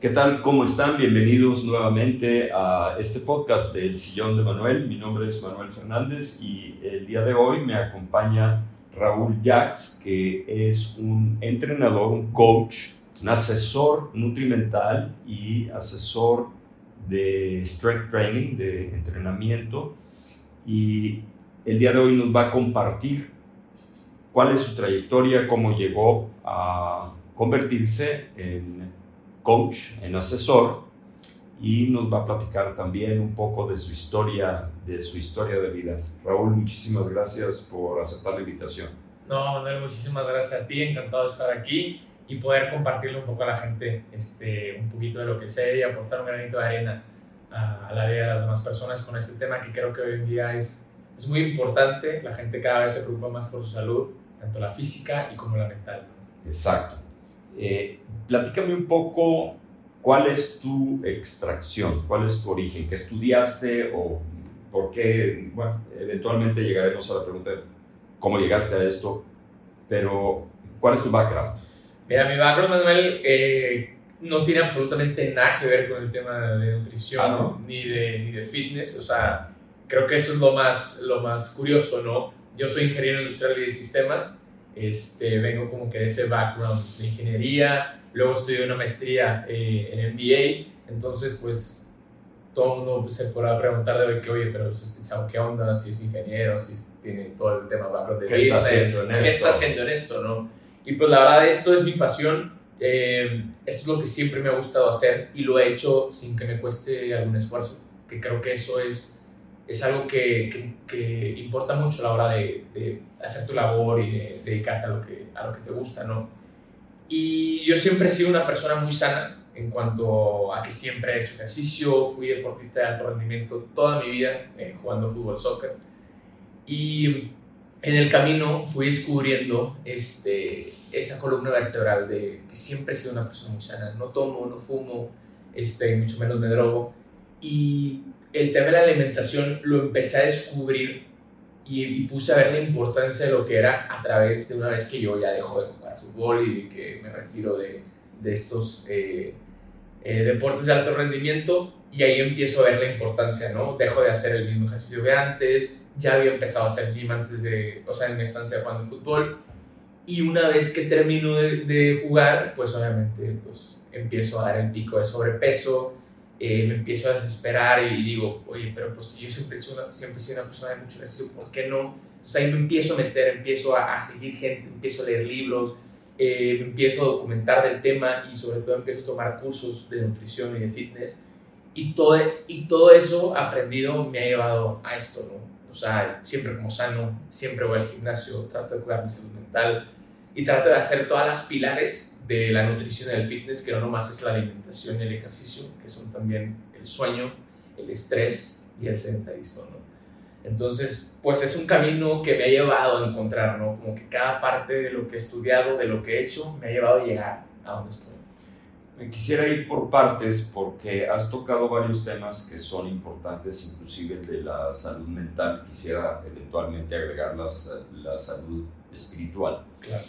¿Qué tal? ¿Cómo están? Bienvenidos nuevamente a este podcast del Sillón de Manuel. Mi nombre es Manuel Fernández y el día de hoy me acompaña Raúl Jax, que es un entrenador, un coach, un asesor nutrimental y asesor de strength training, de entrenamiento. Y el día de hoy nos va a compartir cuál es su trayectoria, cómo llegó a convertirse en coach, en asesor, y nos va a platicar también un poco de su historia, de su historia de vida. Raúl, muchísimas gracias por aceptar la invitación. No, Manuel, muchísimas gracias a ti, encantado de estar aquí y poder compartirle un poco a la gente este, un poquito de lo que sé y aportar un granito de arena a, la vida de las demás personas con este tema que creo que hoy en día es, es muy importante. La gente cada vez se preocupa más por su salud, tanto la física y como la mental. Exacto. Eh, platícame un poco cuál es tu extracción, cuál es tu origen, qué estudiaste o por qué, bueno, eventualmente llegaremos a la pregunta de cómo llegaste a esto, pero ¿cuál es tu background? Mira, mi background, Manuel, eh, no tiene absolutamente nada que ver con el tema de nutrición ah, ni, de, ni de fitness, o sea, creo que eso es lo más, lo más curioso, ¿no? Yo soy ingeniero industrial y de sistemas, este, vengo como que de ese background de ingeniería, luego estudié una maestría eh, en MBA, entonces pues todo el mundo se podrá preguntar de que, oye, pero pues, este chavo, ¿qué onda? Si es ingeniero, si tiene todo el tema background de ¿Qué está haciendo en ¿qué está haciendo en esto, no? Y pues la verdad esto es mi pasión, eh, esto es lo que siempre me ha gustado hacer y lo he hecho sin que me cueste algún esfuerzo, que creo que eso es es algo que, que, importa mucho a la hora de, de, hacer tu labor y de, dedicarte a lo, que, a lo que te gusta, ¿no? Y yo siempre he sido una persona muy sana en cuanto a que siempre he hecho ejercicio, fui deportista de alto rendimiento toda mi vida eh, jugando fútbol, soccer. Y en el camino fui descubriendo este, esa columna vertebral de que siempre he sido una persona muy sana. No tomo, no fumo, este, mucho menos me drogo. Y el tema de la alimentación lo empecé a descubrir y, puse a ver la importancia de lo que era a través de una vez que yo ya dejo de jugar fútbol y que me retiro de, de estos eh, eh, deportes de alto rendimiento y ahí empiezo a ver la importancia, ¿no? Dejo de hacer el mismo ejercicio de antes, ya había empezado a hacer gym antes de, o sea, en mi estancia jugando fútbol y una vez que termino de, de jugar, pues obviamente pues empiezo a dar el pico de sobrepeso, eh, me empiezo a desesperar y digo, oye, pero pues yo siempre he, hecho siempre he sido una persona de mucho ejercicio, ¿por qué no? Entonces ahí me empiezo a meter, empiezo a, seguir gente, empiezo a leer libros, eh, me empiezo a documentar del tema y sobre todo empiezo a tomar cursos de nutrición y de fitness. Y todo, y todo eso aprendido me ha llevado a esto, ¿no? O sea, siempre como sano, siempre voy al gimnasio, trato de cuidar mi salud mental y trato de hacer todas las pilares de la nutrición y del fitness, que no nomás es la alimentación y el ejercicio, que son también el sueño, el estrés y el sedentarismo, ¿no? Entonces, pues es un camino que me ha llevado a encontrar, ¿no? Como que cada parte de lo que he estudiado, de lo que he hecho, me ha llevado a llegar a donde estoy. Quisiera ir por partes porque has tocado varios temas que son importantes, inclusive el de la salud mental. Quisiera eventualmente agregar la, la salud espiritual. Claro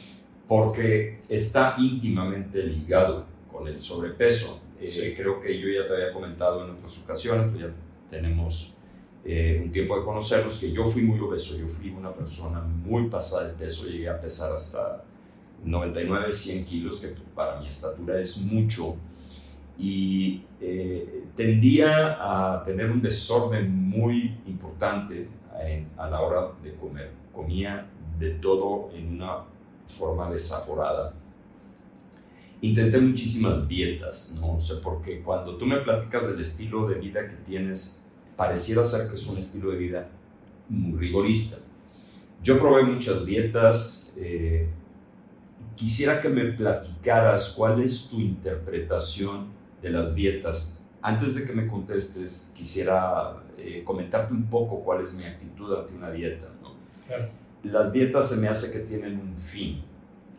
porque está íntimamente ligado con el sobrepeso. Eh, creo que yo ya te había comentado en otras ocasiones, pues ya tenemos eh, un tiempo de conocernos, que yo fui muy obeso, yo fui una persona muy pasada de peso, llegué a pesar hasta 99, 100 kilos, que para mi estatura es mucho, y eh, tendía a tener un desorden muy importante a la hora de comer. Comía de todo en una forma desaforada. Intenté muchísimas dietas, no sé por qué. Cuando tú me platicas del estilo de vida que tienes, pareciera ser que es un estilo de vida muy rigorista. Yo probé muchas dietas. Eh, quisiera que me platicaras cuál es tu interpretación de las dietas antes de que me contestes, quisiera eh, comentarte un poco cuál es mi actitud ante una dieta. ¿no? Las dietas se me hace que tienen un fin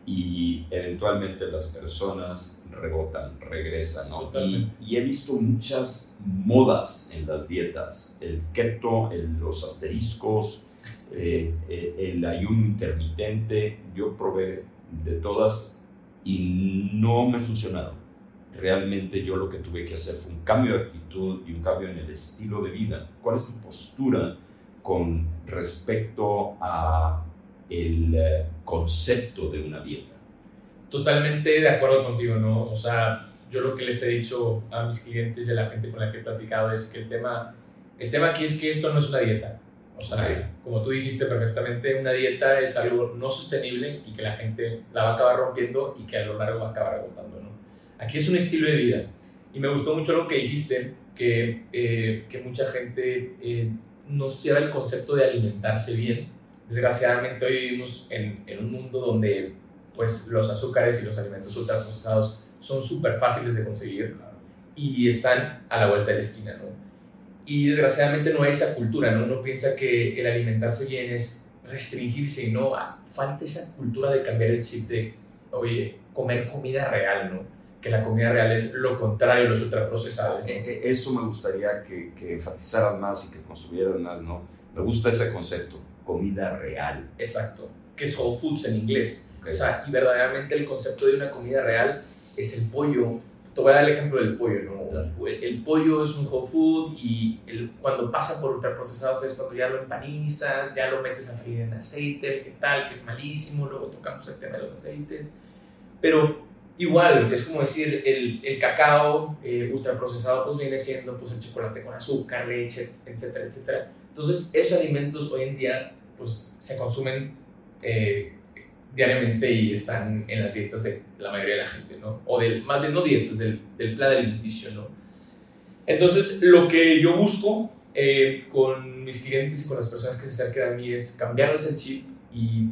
y eventualmente las personas rebotan, regresan. ¿no? Y, he visto muchas modas en las dietas, el keto, los asteriscos, eh, eh, el ayuno intermitente, yo probé de todas y no me funcionaron. Realmente yo lo que tuve que hacer fue un cambio de actitud y un cambio en el estilo de vida. ¿Cuál es tu postura con respecto a el eh, concepto de una dieta? Totalmente de acuerdo contigo, ¿no? O sea, yo lo que les he dicho a mis clientes y a la gente con la que he platicado es que el tema, el tema aquí es que esto no es una dieta. O sea, como tú dijiste perfectamente, una dieta es algo no sostenible y que la gente la va a acabar rompiendo y que a lo largo va a acabar agotando, ¿no? Aquí es un estilo de vida. Y me gustó mucho lo que dijiste, que, eh, que mucha gente eh, nos lleva el concepto de alimentarse bien. Desgraciadamente hoy vivimos en, en un mundo donde pues los azúcares y los alimentos ultraprocesados son súper fáciles de conseguir y están a la vuelta de la esquina, ¿no? Y desgraciadamente no hay esa cultura, ¿no? Uno piensa que el alimentarse bien es restringirse y no, ah, falta esa cultura de cambiar el chip de, oye, comer comida real, ¿no? Que la comida real es lo contrario los ultraprocesados. Eh, eh, eso me gustaría que, que enfatizaras más y que construyeras más, ¿no? Me gusta ese concepto, comida real. Exacto, que es whole foods en inglés o sea, y verdaderamente el concepto de una comida real es el pollo. Te voy a dar el ejemplo del pollo, ¿no? El, pollo es un whole food y el, cuando pasa por ultraprocesados es cuando ya lo empanizas, ya lo metes a freír en aceite vegetal, que es malísimo, luego tocamos el tema de los aceites. Pero igual, es como decir, el, el cacao eh, ultraprocesado pues viene siendo pues el chocolate con azúcar, leche, etcétera, etcétera. Entonces, esos alimentos hoy en día pues se consumen eh, diariamente y están en las dietas de la mayoría de la gente, ¿no? O del, más bien no dietas, del, del plan alimenticio, ¿no? Entonces, lo que yo busco eh, con mis clientes y con las personas que se acercan a mí es cambiarles el chip y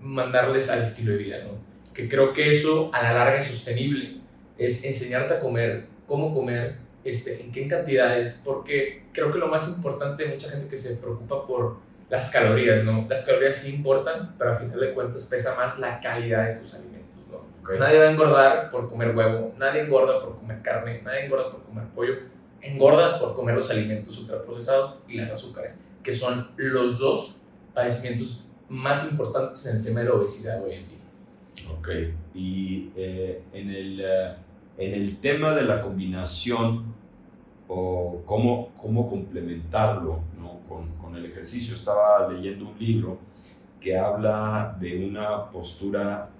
mandarles al estilo de vida, ¿no? Que creo que eso a la larga es sostenible, es enseñarte a comer, cómo comer, este, en qué cantidades, porque creo que lo más importante de mucha gente que se preocupa por las calorías, ¿no? Las calorías sí importan, pero a final de cuentas pesa más la calidad de tus alimentos, ¿no? Nadie va a engordar por comer huevo, nadie engorda por comer carne, nadie engorda por comer pollo. Engordas por comer los alimentos ultraprocesados y las azúcares, que son los dos padecimientos más importantes en el tema de la obesidad hoy en día. Ok, y eh, en, el, eh, en el tema de la combinación o cómo, cómo complementarlo ¿no? con, con, el ejercicio. Estaba leyendo un libro que habla de una postura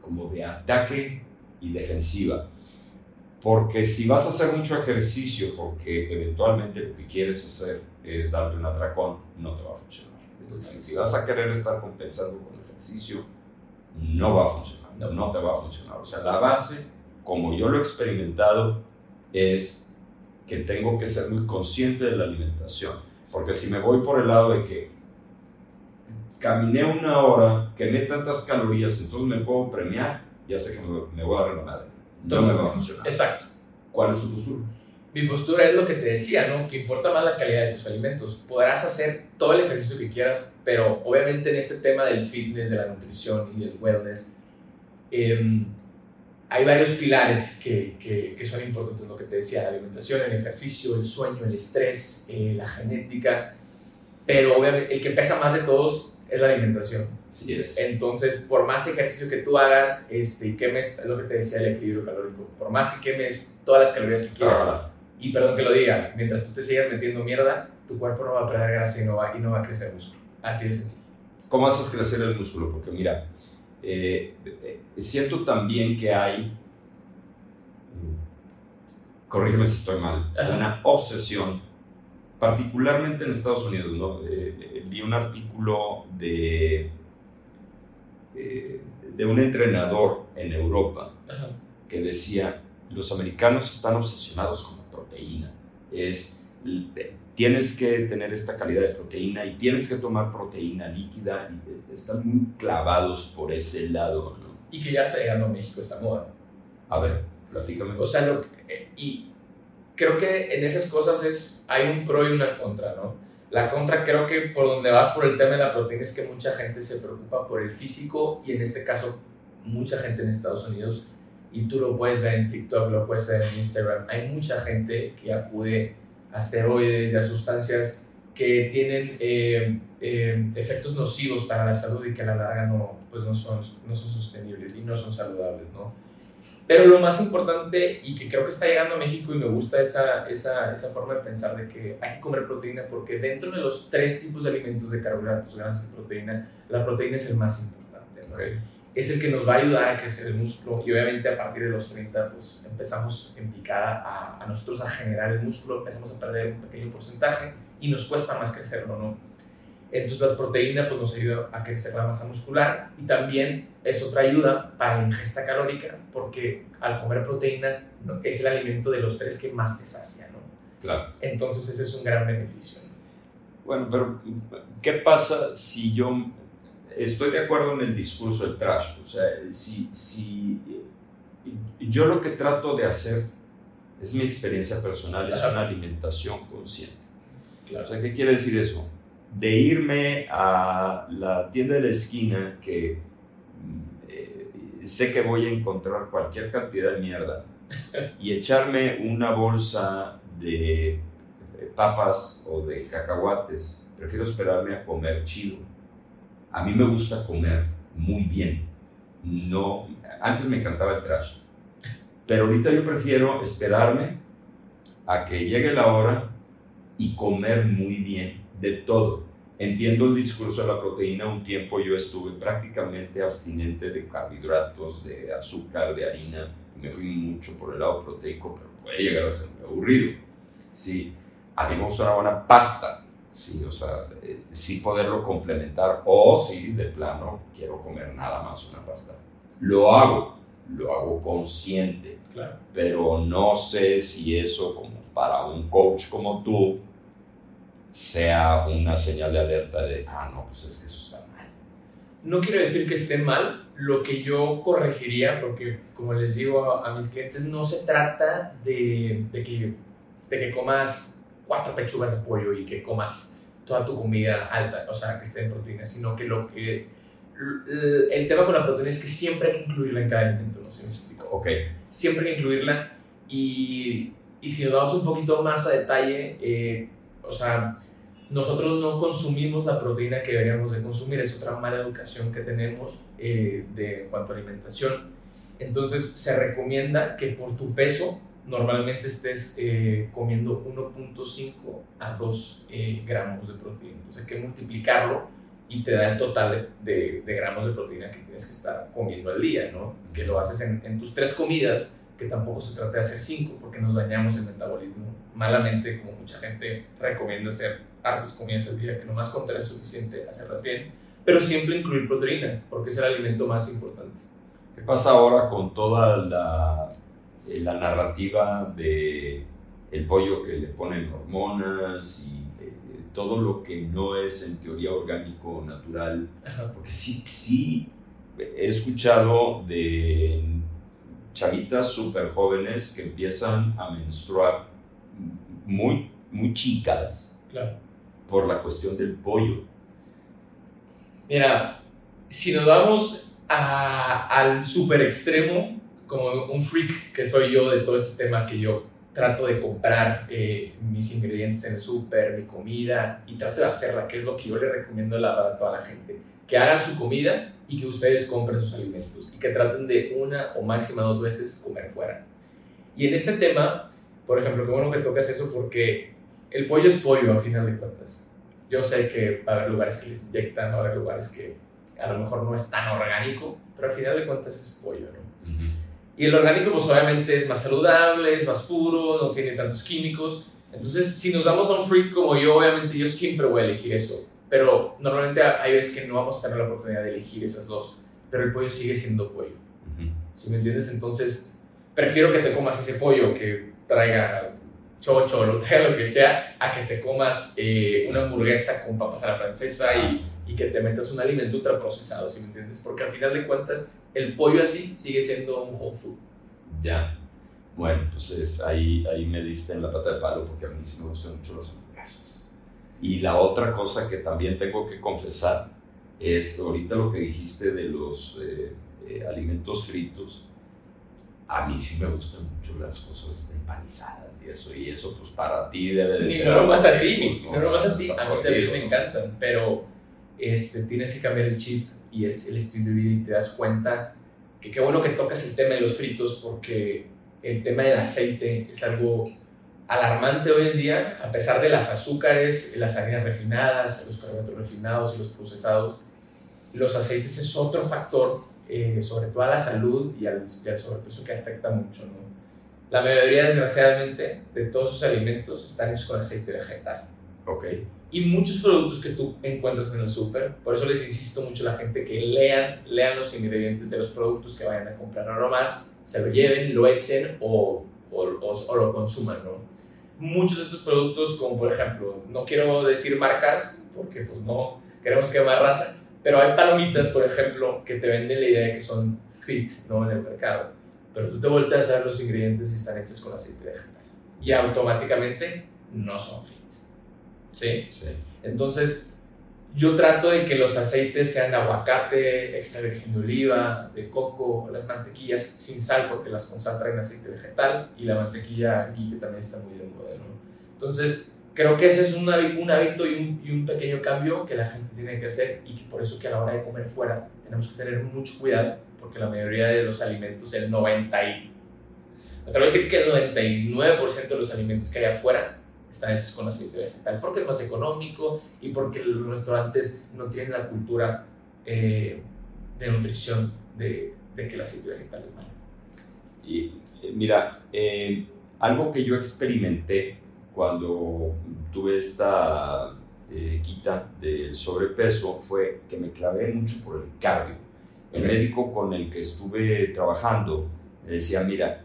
como de ataque y defensiva. Porque si vas a hacer mucho ejercicio porque eventualmente lo que quieres hacer es darte un atracón, no te va a funcionar. Entonces, si vas a querer estar compensando con ejercicio, no va a funcionar, no, no te va a funcionar. O sea, la base, como yo lo he experimentado, es que tengo que ser muy consciente de la alimentación. Porque si me voy por el lado de que caminé una hora, quemé tantas calorías, entonces me puedo premiar, ya sé que me voy a dar la madre. No me va a funcionar. Exacto. ¿Cuál es tu postura? Mi postura es lo que te decía, ¿no? Que importa más la calidad de tus alimentos. Podrás hacer todo el ejercicio que quieras, pero obviamente en este tema del fitness, de la nutrición y del wellness, eh, hay varios pilares que, que, son importantes, lo que te decía, la alimentación, el ejercicio, el sueño, el estrés, eh, la genética, pero obviamente el que pesa más de todos es la alimentación. Sí es. Entonces, por más ejercicio que tú hagas este, quemes, lo que te decía, el equilibrio calórico, por más que quemes todas las calorías que quieras, y perdón que lo diga, mientras tú te sigas metiendo mierda, tu cuerpo no va a perder grasa y no va, y no va a crecer músculo. Así de sencillo. ¿Cómo haces crecer el músculo? Porque mira, eh, siento también que hay, corrígeme si estoy mal, una obsesión, particularmente en Estados Unidos, ¿no? Eh, eh, vi un artículo de, de un entrenador en Europa que decía, los americanos están obsesionados con proteína, es tienes que tener esta calidad de proteína y tienes que tomar proteína líquida. Y están muy clavados por ese lado, ¿no? Y que ya está llegando a México esta moda. A ver, platícame. O sea, lo, eh, y creo que en esas cosas es, hay un pro y una contra, ¿no? La contra creo que por donde vas por el tema de la proteína es que mucha gente se preocupa por el físico y en este caso mucha gente en Estados Unidos y tú lo puedes ver en TikTok, lo puedes ver en Instagram, hay mucha gente que acude a esteroides y a sustancias que tienen eh, eh, efectos nocivos para la salud y que a la larga no, pues no, son, no son sostenibles y no son saludables, ¿no? Pero lo más importante y que creo que está llegando a México y me gusta esa, esa, esa, forma de pensar de que hay que comer proteína porque dentro de los tres tipos de alimentos de carbohidratos, grasas y proteína, la proteína es el más importante. Es el que nos va a ayudar a crecer el músculo y obviamente a partir de los 30 pues empezamos en picada a, a nosotros a generar el músculo, empezamos a perder un pequeño porcentaje y nos cuesta más crecerlo, ¿no? Entonces las proteínas pues, nos ayudan a crecer la masa muscular y también es otra ayuda para la ingesta calórica porque al comer proteína es el alimento de los tres que más te sacia, ¿no? Claro. Entonces ese es un gran beneficio. Bueno, pero ¿qué pasa si yo estoy de acuerdo en el discurso del trash? O sea, si, si yo lo que trato de hacer es mi experiencia personal, es una alimentación consciente. Claro. O sea, ¿qué quiere decir eso? de irme a la tienda de la esquina que eh, sé que voy a encontrar cualquier cantidad de mierda y echarme una bolsa de papas o de cacahuates. Prefiero esperarme a comer chido. A mí me gusta comer muy bien. No, antes me encantaba el trash. Pero ahorita yo prefiero esperarme a que llegue la hora y comer muy bien de todo. Entiendo el discurso de la proteína, un tiempo yo estuve prácticamente abstinente de carbohidratos, de azúcar, de harina, me fui mucho por el lado proteico, pero puede llegar a ser muy aburrido. Sí, a mí me gusta una buena pasta, sí, o sea, eh, sí poderlo complementar, o si de plano quiero comer nada más una pasta. Lo hago, lo hago consciente, claro. pero no sé si eso como para un coach como tú, sea una señal de alerta de, ah, no, pues es que eso está mal. No quiero decir que esté mal, lo que yo corregiría, porque como les digo a, mis clientes, no se trata de, de, que, de que comas cuatro pechugas de pollo y que comas toda tu comida alta, o sea, que esté en proteína, sino que lo que... El tema con la proteína es que siempre hay que incluirla en cada alimento, no sé si me explico. Ok. Siempre hay que incluirla y, y si nos vamos un poquito más a detalle, eh, o sea, nosotros no consumimos la proteína que deberíamos de consumir, es otra mala educación que tenemos eh, de, en cuanto a alimentación. Entonces se recomienda que por tu peso normalmente estés eh, comiendo 1.5 a 2 eh, gramos de proteína. Entonces hay que multiplicarlo y te da el total de, de, gramos de proteína que tienes que estar comiendo al día, ¿no? Que lo haces en, en tus tres comidas que tampoco se trata de hacer cinco porque nos dañamos el metabolismo malamente, como mucha gente recomienda hacer hartas comidas al día, que nomás con tres es suficiente hacerlas bien, pero siempre incluir proteína porque es el alimento más importante. ¿Qué pasa ahora con toda la, eh, la narrativa de el pollo que le ponen hormonas y eh, todo lo que no es en teoría orgánico natural? Porque sí, sí he escuchado de chavitas súper jóvenes que empiezan a menstruar muy, muy chicas por la cuestión del pollo. Mira, si nos vamos al super extremo, como un freak que soy yo de todo este tema, que yo trato de comprar eh, mis ingredientes en el súper, mi comida, y trato de hacerla, que es lo que yo le recomiendo a toda la gente. Que hagan su comida y que ustedes compren sus alimentos y que traten de una o máxima dos veces comer fuera. Y en este tema, por ejemplo, qué bueno que tocas eso porque el pollo es pollo a final de cuentas. Yo sé que va a haber lugares que les inyectan, va a haber lugares que a lo mejor no es tan orgánico, pero al final de cuentas es pollo, ¿no? Y el orgánico pues obviamente es más saludable, es más puro, no tiene tantos químicos. Entonces, si nos damos a un freak como yo, obviamente yo siempre voy a elegir eso pero normalmente hay veces que no vamos a tener la oportunidad de elegir esas dos, pero el pollo sigue siendo pollo. ¿Sí me entiendes? Entonces, prefiero que te comas ese pollo que traiga chocho, traiga lo que sea, a que te comas eh, una hamburguesa con papas a la francesa y, y, que te metas un alimento ultraprocesado, ¿sí me entiendes? Porque al final de cuentas, el pollo así sigue siendo un whole food. Ya. Bueno, pues ahí, ahí me diste en la pata de palo porque a mí sí me gustan mucho las hamburguesas. Y la otra cosa que también tengo que confesar es ahorita lo que dijiste de los eh, eh, alimentos fritos. A mí sí me gustan mucho las cosas empanizadas y eso, y eso pues para ti debe de ser... No nomás a ti, no, nomás a ti, a mí también me encantan, pero este, tienes que cambiar el chip y es el estilo de vida y te das cuenta que qué bueno que tocas el tema de los fritos porque el tema del aceite es algo alarmante hoy en día, a pesar de las azúcares, las harinas refinadas, los carbohidratos refinados y los procesados, los aceites es otro factor, eh, sobre todo a la salud y al, sobrepeso que afecta mucho. ¿no? La mayoría, desgraciadamente, de todos sus alimentos están hechos con aceite vegetal. Ok. Y muchos productos que tú encuentras en el súper, por eso les insisto mucho a la gente que lean, lean los ingredientes de los productos que vayan a comprar, no más se lo lleven, lo echen o, o, o, lo consuman, ¿no? Muchos de estos productos, como por ejemplo, no quiero decir marcas, porque pues no queremos quemar raza, pero hay palomitas, por ejemplo, que te venden la idea de que son fit, ¿no? En el mercado. Pero tú te volteas a ver los ingredientes y están hechos con aceite vegetal. Y automáticamente no son fit. ¿Sí? Sí. Entonces, yo trato de que los aceites sean de aguacate, extra virgen de oliva, de coco, las mantequillas sin sal porque las concentra en aceite vegetal y la mantequilla ghee que también está muy de moda. Entonces, creo que ese es un, un hábito y un, y un, pequeño cambio que la gente tiene que hacer y que por eso que a la hora de comer fuera tenemos que tener mucho cuidado porque la mayoría de los alimentos, el 90 y... Me atrevo a decir que el 99% de los alimentos que hay afuera están hechos con aceite vegetal, porque es más económico y porque los restaurantes no tienen la cultura eh, de nutrición de, de, que el aceite vegetal es malo. Y eh, mira, eh, algo que yo experimenté cuando tuve esta quita del sobrepeso fue que me clavé mucho por el cardio. El médico con el que estuve trabajando me decía, mira,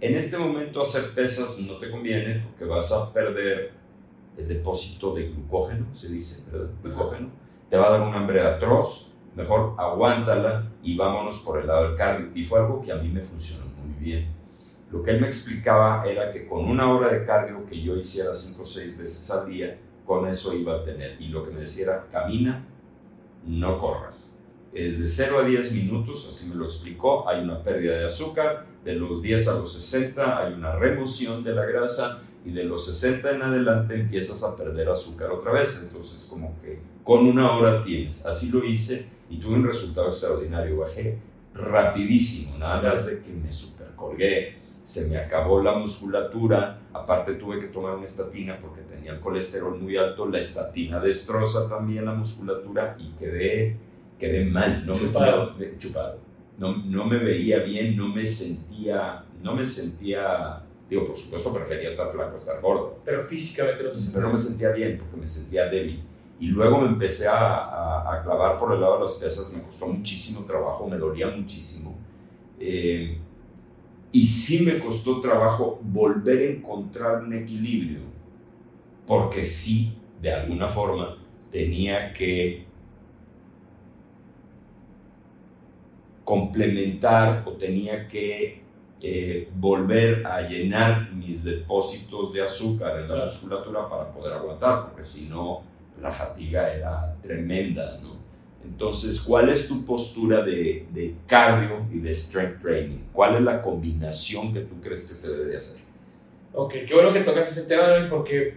en este momento hacer pesas no te conviene porque vas a perder el depósito de glucógeno, se dice, ¿verdad? Glucógeno. Te va a dar un hambre atroz, mejor aguántala y vámonos por el lado del cardio. Y fue algo que a mí me funcionó muy bien. Lo que él me explicaba era que con una hora de cardio que yo hiciera cinco o seis veces al día, con eso iba a tener. Y lo que me decía era, camina, no corras. Es de 0 a 10 minutos, así me lo explicó, hay una pérdida de azúcar, de los 10 a los 60 hay una remoción de la grasa y de los 60 en adelante empiezas a perder azúcar otra vez. Entonces como que con una hora tienes. Así lo hice y tuve un resultado extraordinario. Bajé rapidísimo, nada más de que me supercolgué. Se me acabó la musculatura, aparte tuve que tomar una estatina porque tenía el colesterol muy alto, la estatina destroza también la musculatura y quedé, quedé mal, no chupado. Me, chupado no, no me veía bien, no me sentía, no me sentía, digo, por supuesto prefería estar flaco, estar gordo. Pero físicamente no te Pero no me sentía bien porque me sentía débil. Y luego me empecé a, a, clavar por el lado de las pesas, me costó muchísimo trabajo, me dolía muchísimo. Eh, y sí me costó trabajo volver a encontrar un equilibrio, porque sí, de alguna forma, tenía que complementar o tenía que eh, volver a llenar mis depósitos de azúcar en la musculatura para poder aguantar, porque si no, la fatiga era tremenda, ¿no? Entonces, ¿cuál es tu postura de, de, cardio y de strength training? ¿Cuál es la combinación que tú crees que se debe hacer? Ok, qué bueno que tocas ese tema, porque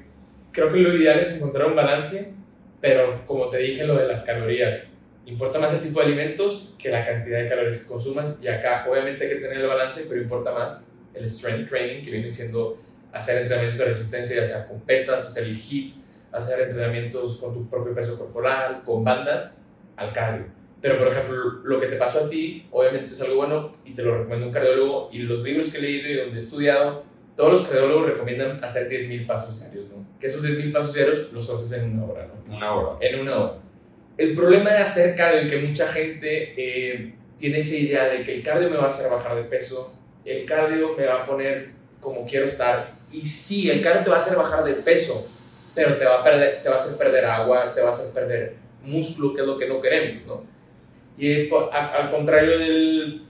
creo que lo ideal es encontrar un balance, pero como te dije, lo de las calorías Importa más el tipo de alimentos que la cantidad de calorías que consumas. Y acá, obviamente, hay que tener el balance, pero importa más el strength training, que viene siendo hacer entrenamientos de resistencia, ya sea con pesas, hacer el HIIT, hacer entrenamientos con tu propio peso corporal, con bandas, al cardio. Pero, por ejemplo, lo que te pasó a ti, obviamente es algo bueno y te lo recomiendo un cardiólogo. Y los libros que he leído y donde he estudiado, todos los cardiólogos recomiendan hacer 10.000 pasos diarios, ¿no? Que esos 10.000 pasos diarios los haces en una hora, ¿no? Una hora. En una hora el problema de hacer cardio y que mucha gente eh, tiene esa idea de que el cardio me va a hacer bajar de peso, el cardio me va a poner como quiero estar. Y sí, el cardio te va a hacer bajar de peso, pero te va a, perder, te va a hacer perder agua, te va a hacer perder músculo, que es lo que no queremos, ¿no? Y al contrario del,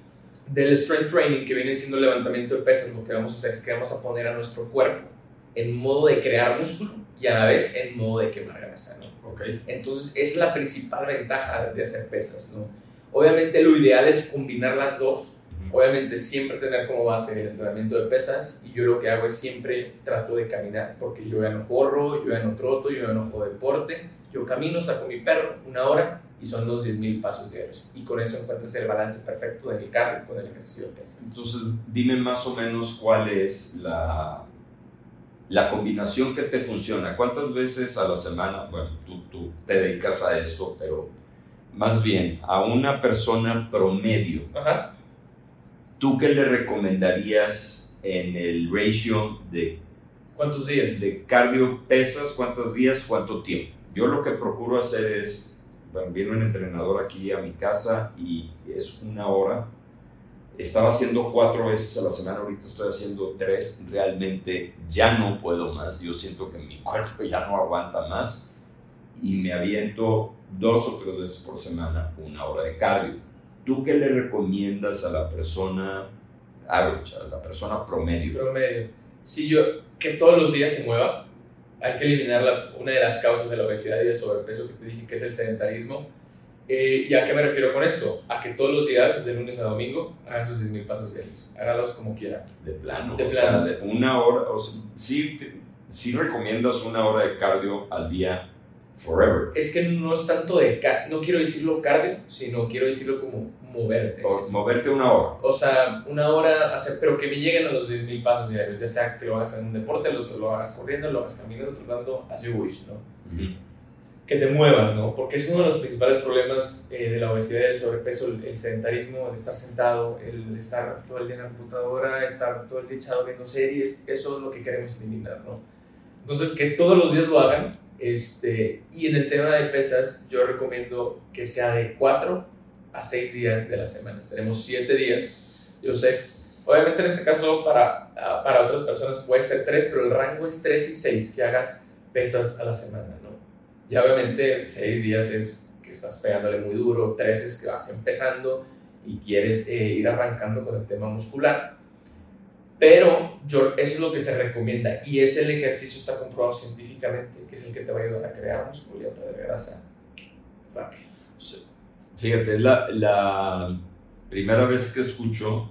del strength training, que viene siendo el levantamiento de pesas, lo que vamos a hacer es que vamos a poner a nuestro cuerpo en modo de crear músculo y a la vez en modo de quemar grasa, ¿no? Okay. Entonces, es la principal ventaja de hacer pesas, ¿no? Obviamente lo ideal es combinar las dos, obviamente siempre tener como base el entrenamiento de pesas y yo lo que hago es siempre trato de caminar, porque yo ya no corro, yo ya no troto, yo ya no juego deporte, yo camino, saco mi perro una hora y son los 10.000 pasos diarios. Y con eso encuentras el balance perfecto del cardio con el ejercicio de pesas. Entonces, dime más o menos cuál es la, la combinación que te funciona. ¿Cuántas veces a la semana, bueno, tú, tú te dedicas a esto, pero más bien a una persona promedio, Ajá. ¿tú qué le recomendarías en el ratio de, ¿Cuántos días? de cardio pesas? ¿Cuántos días? ¿Cuánto tiempo? Yo lo que procuro hacer es, bueno, viene un entrenador aquí a mi casa y es una hora. Estaba haciendo cuatro veces a la semana, ahorita estoy haciendo tres. Realmente ya no puedo más. Yo siento que mi cuerpo ya no aguanta más y me aviento dos o tres veces por semana una hora de cardio. ¿Tú qué le recomiendas a la persona average, a la persona promedio? Promedio. Si yo, que todos los días se mueva, hay que eliminar la- una de las causas de la obesidad y de sobrepeso que te dije que es el sedentarismo. Eh, ¿Y a qué me refiero con esto? A que todos los días, de lunes a domingo, haga sus 10.000 pasos diarios. Hágalos como quiera. De plano. De o plano. sea, de una hora, o sea, sí, te- sí recomiendas una hora de cardio al día forever. Es que no es tanto de, no quiero decirlo cardio, sino quiero decirlo como moverte. O moverte una hora. O sea, una hora, hacer, pero que me lleguen a los 10.000 pasos diarios, ya sea que lo hagas en un deporte, lo, lo hagas corriendo, lo hagas caminando, trotando, as you wish, ¿no? Que te muevas, ¿no? Porque es uno de los principales problemas eh, de la obesidad y del sobrepeso, el, el sedentarismo, el estar sentado, el estar todo el día en la computadora, estar todo el día echado viendo series, eso es lo que queremos eliminar, ¿no? Entonces, que todos los días lo hagan, este, y en el tema de pesas, yo recomiendo que sea de 4 a 6 días de la semana. Tenemos 7 días, yo sé. Obviamente en este caso para, ah, para otras personas puede ser 3, pero el rango es 3 y 6, que hagas pesas a la semana, ¿no? Y obviamente 6 días es que estás pegándole muy duro, 3 es que vas empezando y quieres eh, ir arrancando con el tema muscular. Pero yo, eso es lo que se recomienda y ese el ejercicio está comprobado científicamente, que es el que te va a ayudar a crear músculo y a perder grasa rápido. Fíjate, es la, la primera vez que escucho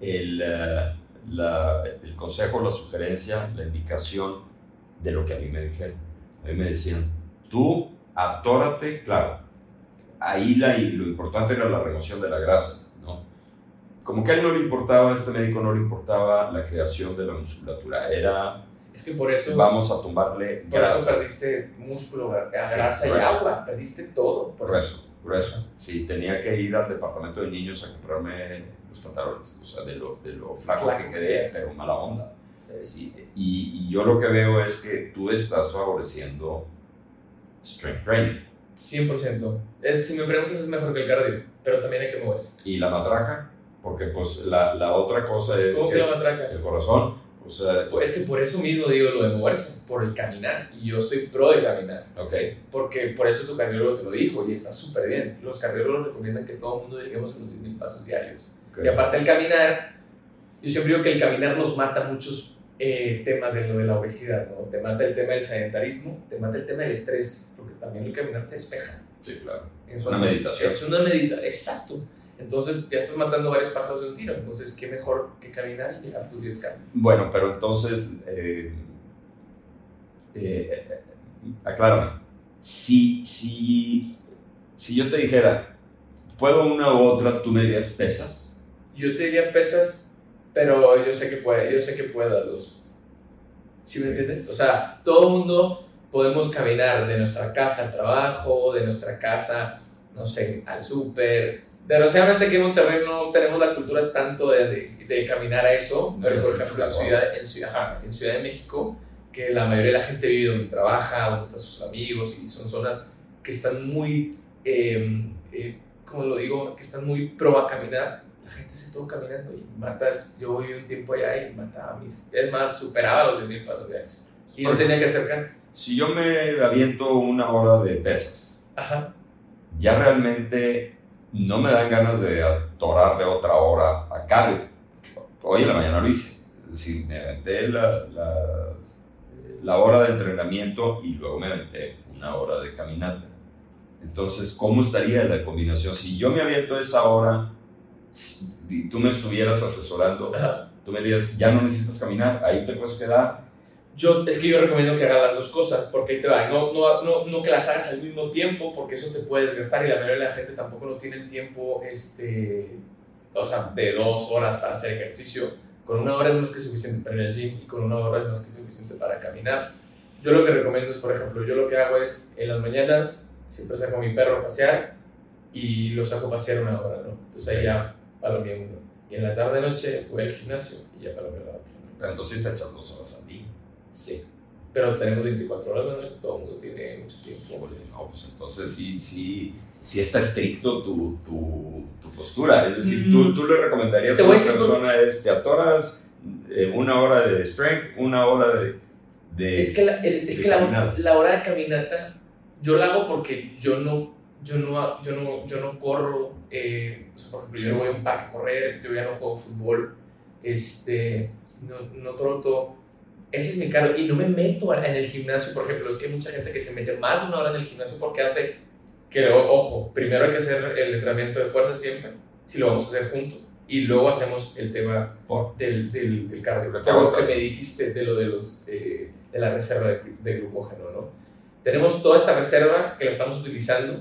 el, eh, la- el consejo, la sugerencia, la indicación de lo que a mí me dijeron. A mí me decían, tú atórate, claro, ahí la, lo importante era la remoción de la grasa, ¿no? Como que a él no le importaba, a este médico no le importaba la creación de la musculatura, era Es que por eso, vamos a tumbarle por eso grasa. perdiste músculo, gra- Sí, grasa y por eso. agua, perdiste todo. Por Por eso. eso, por eso. Sí, tenía que ir al departamento de niños a comprarme los pantalones, o sea, de lo, de lo flaco, Flaco que que quedé, pero mala onda. Sí. Sí, y, y yo lo que veo es que tú estás favoreciendo strength training. 100%. Eh, si me preguntas es mejor que el cardio, pero también hay que moverse. Y la matraca, porque pues la, la otra cosa es ¿Cómo que la matraca? el corazón, o sea, Pues es que por eso mismo digo lo de moverse, por el caminar. Y yo soy pro de caminar. ok, Porque por eso tu cardiólogo te lo dijo y está súper bien. Los cardiólogos recomiendan que todo el mundo lleguemos a los 10.000 pasos diarios. ok. Y aparte el caminar, yo siempre digo que el caminar nos mata muchos eh, temas de lo de la obesidad, ¿no? Te mata el tema del sedentarismo, te mata el tema del estrés, porque también el caminar te despeja. Sí, claro. Es una meditación. Es una meditación, exacto. Entonces ya estás matando varios pájaros de un tiro. Entonces, ¿qué mejor que caminar y llegar a tus 10K? Bueno, pero entonces, eh, eh, eh, aclárame, si, si, si yo te dijera, ¿puedo una u otra, tú me dirías pesas? Yo te diría pesas, pero yo sé que puede, yo sé que puede las dos. ¿Sí me entiendes? O sea, todo el mundo podemos caminar de nuestra casa al trabajo, de nuestra casa, no sé, al súper. Desgraciadamente aquí en Monterrey no tenemos la cultura tanto de, de, de caminar a eso, pero por ejemplo en. Ciudad, en, Ciudad, ajá, en Ciudad de México, que la mayoría de la gente vive donde trabaja, donde están sus amigos, y son zonas que están muy, eh, eh, como lo digo, que están muy pro a caminar, la gente se todo caminando y matas, yo viví un tiempo allá y mataba a mis, es más, superaba los 10.000 pasos diarios. Y no tenía que acercar. Si yo me aviento una hora de pesas, Ajá. ya realmente no me dan ganas de atorarle otra hora a cardio. Hoy en la mañana lo hice. Es decir, me aventé la, la, la hora de entrenamiento y luego me aventé una hora de caminata. Entonces, ¿cómo estaría la combinación? Si yo me aviento esa hora y tú me estuvieras asesorando, tú me dirías, ya no necesitas caminar, ahí te puedes quedar. Yo, es que yo recomiendo que hagas las dos cosas, porque ahí te va. No, no, no, no que las hagas al mismo tiempo, porque eso te puede desgastar y la mayoría de la gente tampoco no tiene el tiempo, este, o sea, de dos horas para hacer ejercicio. Con una hora es más que suficiente para ir al gym y con una hora es más que suficiente para caminar. Yo lo que recomiendo es, por ejemplo, yo lo que hago es en las mañanas siempre saco a mi perro a pasear y lo saco a pasear una hora, ¿no? Entonces ahí ya palomeo uno. Y en la tarde-noche voy al gimnasio y ya palomeo la otra. Entonces te echas dos horas. Sí. Pero tenemos 24 horas, ¿no? Todo el mundo tiene mucho tiempo. No, pues entonces sí, sí, sí está estricto tu, tu, tu postura. Es decir, tú, mm. tú le recomendarías a una persona, es, te atoras eh, una hora de strength, una hora de... de es que, la, es que la, la hora de caminata yo la hago porque yo no, yo no, yo no, yo no corro, eh, por ejemplo, yo no voy a un parque a correr, yo ya no juego fútbol, este, no, no troto. Ese es mi cargo. Y no me meto en el gimnasio, por ejemplo. Es que hay mucha gente que se mete más de una hora en el gimnasio porque hace que, ojo, primero hay que hacer el entrenamiento de fuerza siempre, si lo vamos a hacer juntos. Y luego hacemos el tema del, del, del cardio. Lo que me dijiste de lo de, los, eh, de la reserva de, de glucógeno, ¿no? tenemos toda esta reserva que la estamos utilizando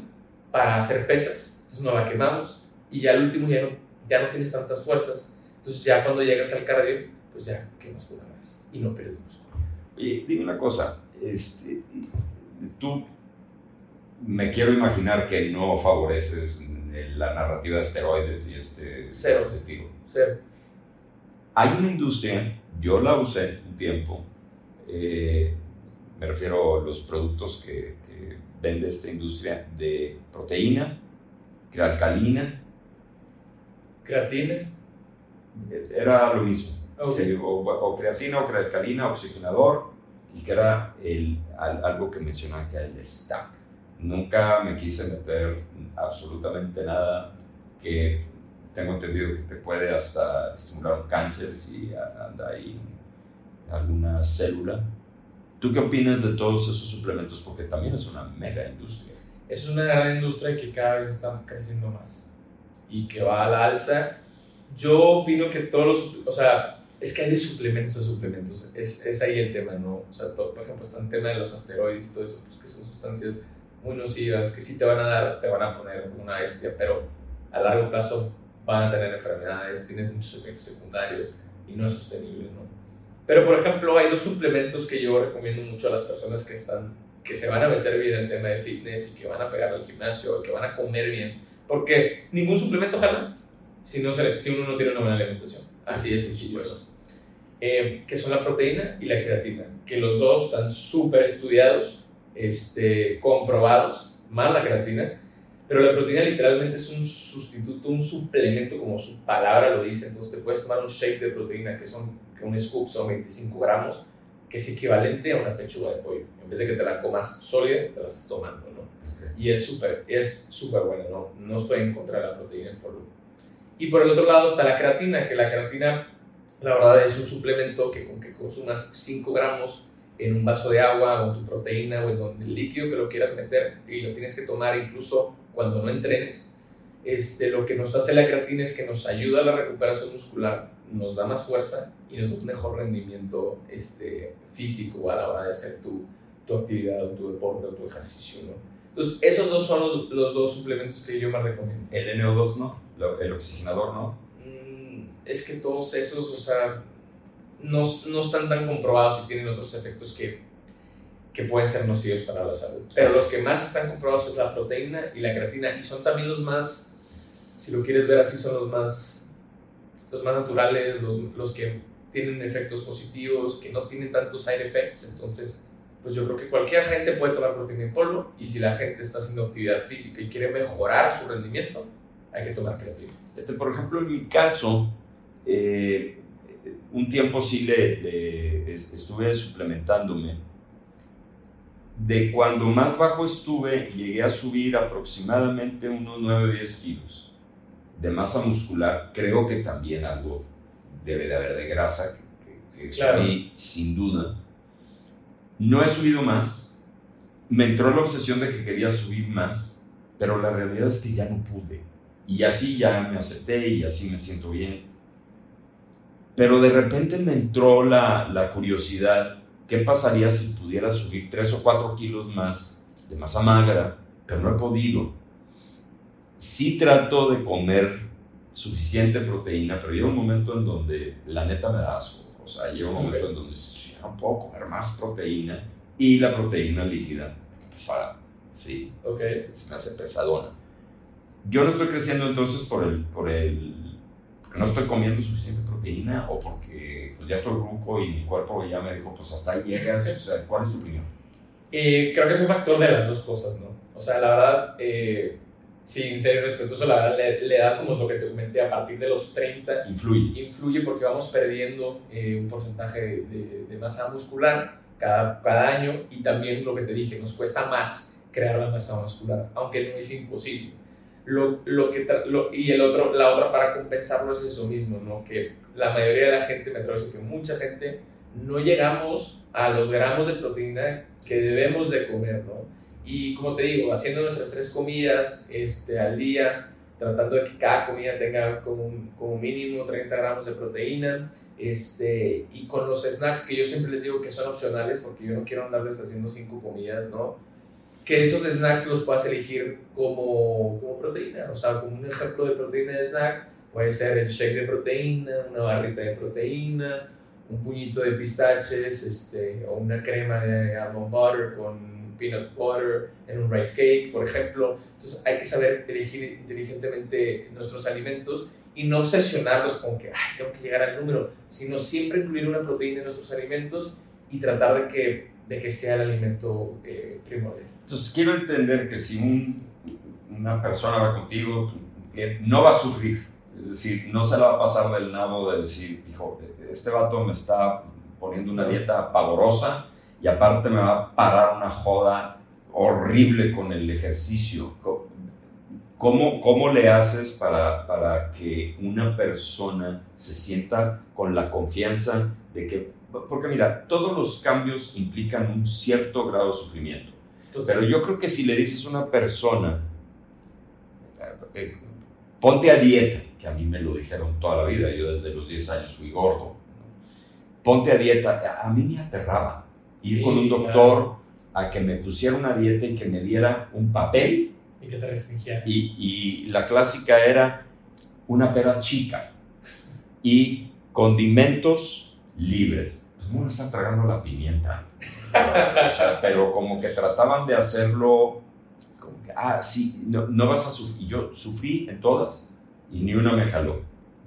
para hacer pesas, entonces no la quemamos y ya al último ya no, ya no tienes tantas fuerzas, entonces ya cuando llegas al cardio, pues ya quemas una vez y no pierdes músculo. Oye, dime una cosa, este, tú me quiero imaginar que no favoreces la narrativa de esteroides y este cero positivo. Cero. Hay una industria, yo la usé un tiempo, eh, me refiero a los productos que, vende esta industria de proteína, creatina. ¿Creatina? Era lo mismo. O, creatina o creatina, oxigenador, y que era el, algo que mencionaba que era el stack. Nunca me quise meter absolutamente nada que tengo entendido que te puede hasta estimular un cáncer si anda ahí alguna célula ¿Tú qué opinas de todos esos suplementos? Porque también es una mega industria. Es una gran industria que cada vez está creciendo más y que va a la alza. Yo opino que todos los, o sea, es que hay de suplementos a suplementos, es, es ahí el tema, ¿no? O sea, por ejemplo, está el tema de los asteroides, todo eso, pues que son sustancias muy nocivas, que sí te van a dar, te van a poner una bestia, pero a largo plazo van a tener enfermedades, tienen muchos efectos secundarios y no es sostenible, ¿no? Pero, por ejemplo, hay dos suplementos que yo recomiendo mucho a las personas que, están, que se van a meter bien en el tema de fitness y que van a pegar al gimnasio, que van a comer bien. Porque ningún suplemento jala si, no si uno no tiene una buena alimentación. Así de sencillo eso. Eh, que son la proteína y la creatina, que los dos están súper estudiados, este, comprobados, más la creatina, pero la proteína literalmente es un sustituto, un suplemento, como su palabra lo dice. Entonces te puedes tomar un shake de proteína, que son que un scoop son 25 gramos, que es equivalente a una pechuga de pollo. En vez de que te la comas sólida, te la estás tomando, ¿no? Y es súper es súper buena, ¿no? No estoy en contra de la proteína polvo. Y por el otro lado está la creatina, que la creatina, la verdad, es un suplemento que con que consumas 5 gramos en un vaso de agua o tu proteína o en el líquido que lo quieras meter y lo tienes que tomar incluso cuando no entrenes, este, lo que nos hace la creatina es que nos ayuda a la recuperación muscular, nos da más fuerza y nos da un mejor rendimiento este, físico a la hora de hacer tu, tu actividad o tu deporte o tu ejercicio, ¿no? Entonces, esos dos son los, los, dos suplementos que yo más recomiendo. El NO2 no, el oxigenador no. Mm, es que todos esos, o sea, no, no, están tan comprobados y tienen otros efectos que, que pueden ser nocivos para la salud. Pero los que más están comprobados es la proteína y la creatina y son también los más, si lo quieres ver así, son los más, los más naturales, los, los que tienen efectos positivos, que no tienen tantos side effects, entonces pues yo creo que cualquier gente puede tomar proteína en polvo y si la gente está haciendo actividad física y quiere mejorar su rendimiento, hay que tomar creatina. Este, por ejemplo, en mi caso, eh, un tiempo sí le, estuve suplementándome de cuando más bajo estuve, llegué a subir aproximadamente unos 9 o 10 kilos de masa muscular. Creo que también algo debe de haber de grasa, que, subí sin duda. No he subido más. Me entró la obsesión de que quería subir más, pero la realidad es que ya no pude. Y así ya me acepté y así me siento bien. Pero de repente me entró la, la curiosidad ¿qué pasaría si pudiera subir 3 o 4 kilos más de masa magra? Pero no he podido. Sí trato de comer suficiente proteína, pero llega un momento en donde la neta me da asco. O sea, llega un momento en donde ya no puedo comer más proteína y la proteína líquida pesada. Sí, okay. se, me hace pesadona. Yo no estoy creciendo entonces por el, por el no estoy comiendo suficiente proteína o porque pues, ya estoy ruco y mi cuerpo ya me dijo, pues hasta ahí llegas. O sea, ¿cuál es tu opinión? Eh, creo que es un factor de las dos cosas, ¿no? O sea, la verdad, eh, sin ser respetuoso, la verdad, le, da como lo que te comenté, a partir de los 30. Influye. Influye porque vamos perdiendo eh, un porcentaje de, de, masa muscular cada, cada año y también lo que te dije, nos cuesta más crear la masa muscular, aunque no es imposible lo, lo que y el otro, la otra para compensarlo es eso mismo, ¿no? Que la mayoría de la gente, me atrevo a decir que mucha gente, no llegamos a los gramos de proteína que debemos de comer, ¿no? Y como te digo, haciendo nuestras tres comidas este, al día, tratando de que cada comida tenga como, como mínimo 30 gramos de proteína, este, y con los snacks que yo siempre les digo que son opcionales, porque yo no quiero andarles haciendo cinco comidas, ¿no? Que esos snacks los puedas elegir como, como proteína. O sea, como un ejemplo de proteína de snack puede ser el shake de proteína, una barrita de proteína, un puñito de pistaches, este, o una crema de almond butter con peanut butter en un rice cake, por ejemplo. Entonces hay que saber elegir inteligentemente nuestros alimentos y no obsesionarlos con que, ay, tengo que llegar al número, sino siempre incluir una proteína en nuestros alimentos y tratar de que, de que sea el alimento eh, primordial. Entonces quiero entender que si una persona va contigo, no va a sufrir, es decir, no se la va a pasar del nabo de decir, hijo, este vato me está poniendo una dieta pavorosa y aparte me va a parar una joda horrible con el ejercicio. ¿Cómo, cómo le haces para, para que una persona se sienta con la confianza de que, porque mira, todos los cambios implican un cierto grado de sufrimiento. Pero yo creo que si le dices a una persona, eh, ponte a dieta, que a mí me lo dijeron toda la vida, yo desde los 10 años fui gordo, ponte a dieta, a mí me aterraba ir con un doctor a que me pusiera una dieta y que me diera un papel. Y que te restringiera. Y, y la clásica era una pera chica y condimentos libres. Pues bueno, estás tragando la pimienta pero como que trataban de hacerlo, como que, ah, sí, no, no vas a sufrir. Y yo sufrí en todas y ni una me jaló.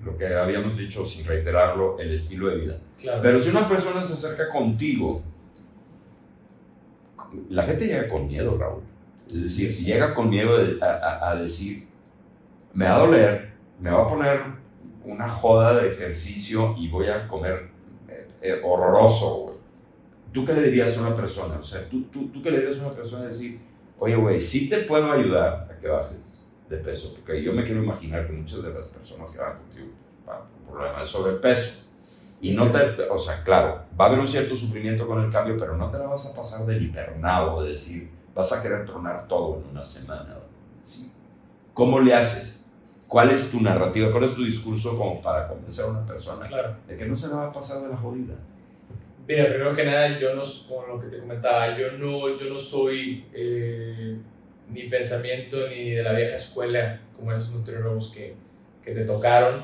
Lo que habíamos dicho, sin reiterarlo, el estilo de vida. Pero si una persona se acerca contigo, la gente llega con miedo, Raúl. Es decir, llega con miedo a, a, decir, me va a doler, me va a poner una joda de ejercicio y voy a comer eh, eh, horroroso, ¿tú qué le dirías a una persona? O sea, ¿tú, tú, tú qué le dirías a una persona decir, oye, güey, sí te puedo ayudar a que bajes de peso? Porque yo me quiero imaginar que muchas de las personas que van contigo un problema de sobrepeso. Y no te, o sea, claro, va a haber un cierto sufrimiento con el cambio, pero no te la vas a pasar del hipernado, de decir, vas a querer tronar todo en una semana. ¿sí? ¿Cómo le haces? ¿Cuál es tu narrativa? ¿Cuál es tu discurso como para convencer a una persona de que no se la va a pasar de la jodida? Mira, primero que nada, yo no, como lo que te comentaba, yo no, yo no soy eh, ni pensamiento ni de la vieja escuela como esos nutriólogos que, que te tocaron,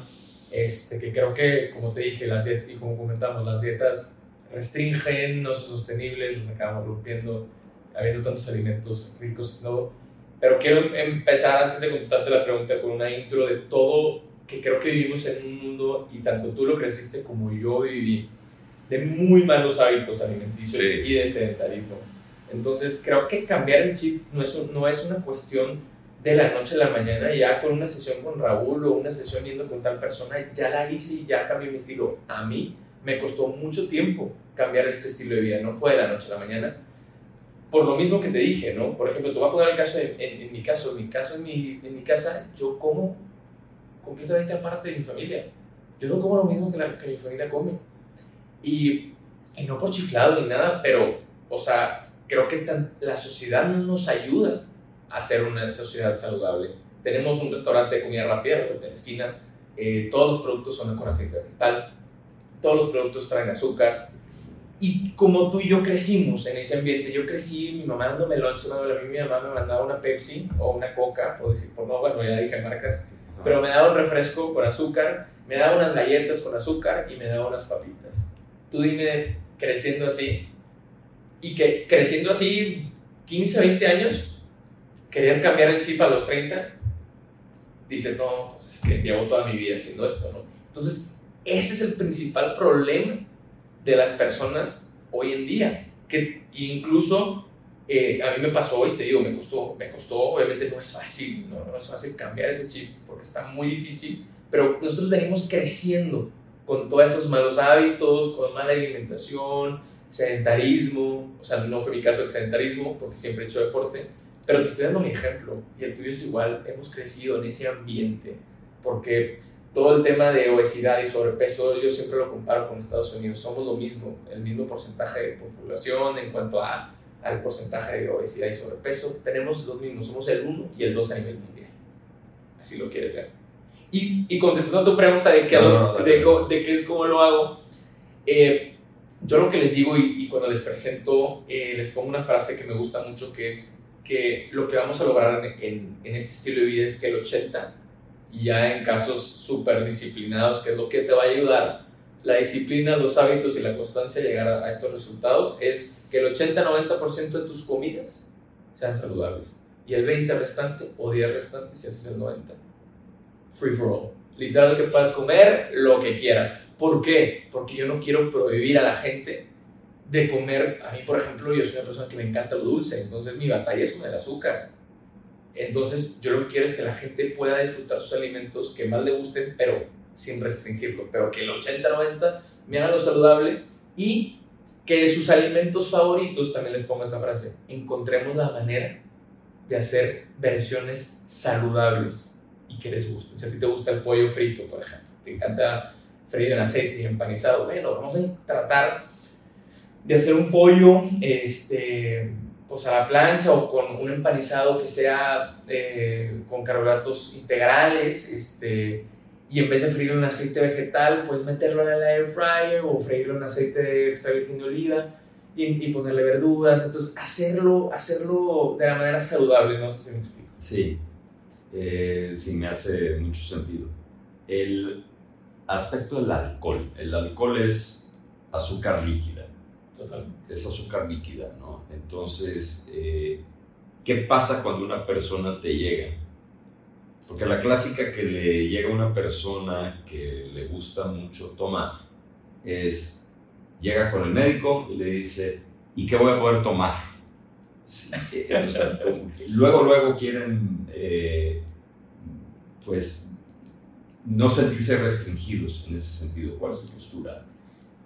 este, que creo que, como te dije, las y como comentamos, las dietas restringen, no son sostenibles, las acabamos rompiendo, habiendo tantos alimentos ricos todo. Pero quiero empezar, antes de contestarte la pregunta, con una intro de todo que creo que vivimos en un mundo, y tanto tú lo creciste como yo viví, de muy malos hábitos alimenticios y de sedentarismo. Entonces, creo que cambiar el chip no es, no es una cuestión de la noche a la mañana, ya con una sesión con Raúl o una sesión yendo con tal persona, ya la hice y ya cambié mi estilo. A mí me costó mucho tiempo cambiar este estilo de vida, no fue de la noche a la mañana. por lo mismo que te dije, ¿no? Por ejemplo, te voy a poner el caso en, en, mi caso, en mi caso, en mi, en mi casa, yo como completamente aparte de mi familia. Yo no como lo mismo que, la, que mi familia come. Y, y, no por chiflado ni nada, pero, o sea, creo que la sociedad no nos ayuda a ser una sociedad saludable. Tenemos un restaurante de comida rápida en la esquina, eh, todos los productos son con aceite vegetal, todos los productos traen azúcar. Y como tú y yo crecimos en ese ambiente, yo crecí, mi mamá dándome lonche, a mí mi mamá me mandaba una Pepsi o una Coca, por decir, por no, bueno, ya dije marcas, pero me daba un refresco con azúcar, me daba unas galletas con azúcar y me daba unas papitas. Tú dime, creciendo así, y que creciendo así 15, 20 años, querían cambiar el chip a los 30, dices, no, pues es que llevo toda mi vida haciendo esto. Entonces, ese es el principal problema de las personas hoy en día, que incluso eh, a mí me pasó y te digo, me costó, me costó, obviamente no es fácil, no, no es fácil cambiar ese chip porque está muy difícil, pero nosotros venimos creciendo con todos esos malos hábitos, con mala alimentación, sedentarismo, o sea, no fue mi caso el sedentarismo porque siempre he hecho deporte, pero te estoy dando mi ejemplo y el tuyo es igual, hemos crecido en ese ambiente porque todo el tema de obesidad y sobrepeso yo siempre lo comparo con Estados Unidos, somos lo mismo, el mismo porcentaje de población en cuanto a, al porcentaje de obesidad y sobrepeso, tenemos los mismos, somos el 1 y el 2 a nivel mundial, así lo quieres ver. Y, y contestando a tu pregunta de qué, de, de qué es cómo lo hago, eh, yo lo que les digo y, y cuando les presento, eh, les pongo una frase que me gusta mucho que es que lo que vamos a lograr en, en, este estilo de vida es que el 80, ya en casos súper disciplinados, que es lo que te va a ayudar, la disciplina, los hábitos y la constancia a llegar a, estos resultados, es que el 80-90% de tus comidas sean saludables y el 20 restante o 10 restante si haces el 90. Free for all. Literal que puedas comer lo que quieras. ¿Por qué? Porque yo no quiero prohibir a la gente de comer, a mí por ejemplo, yo soy una persona que me encanta lo dulce, entonces mi batalla es con el azúcar. Entonces yo lo que quiero es que la gente pueda disfrutar sus alimentos que más le gusten, pero sin restringirlo, pero que el 80-90 me haga lo saludable y que sus alimentos favoritos, también les pongo esa frase, encontremos la manera de hacer versiones saludables y que les gusten. Si a ti te gusta el pollo frito, por ejemplo, te encanta freír en aceite y empanizado, bueno, vamos a tratar de hacer un pollo este, pues a la plancha o con un empanizado que sea eh, con carbohidratos integrales, este, y en vez de freírlo en aceite vegetal, pues meterlo en el air fryer o freírlo en aceite extra virgen de oliva y, y, ponerle verduras, entonces hacerlo, hacerlo de la manera saludable, no sé si me explico. Sí, eh, sí me hace mucho sentido. El aspecto del alcohol, el alcohol es azúcar líquida Totalmente. Es azúcar líquida, ¿no? Entonces, eh, ¿qué pasa cuando una persona te llega? Porque la clásica que le llega a una persona que le gusta mucho tomar es, llega con el médico y le dice, ¿y qué voy a poder tomar? Luego, luego quieren, eh, pues, no sentirse restringidos en ese sentido. ¿Cuál es tu postura?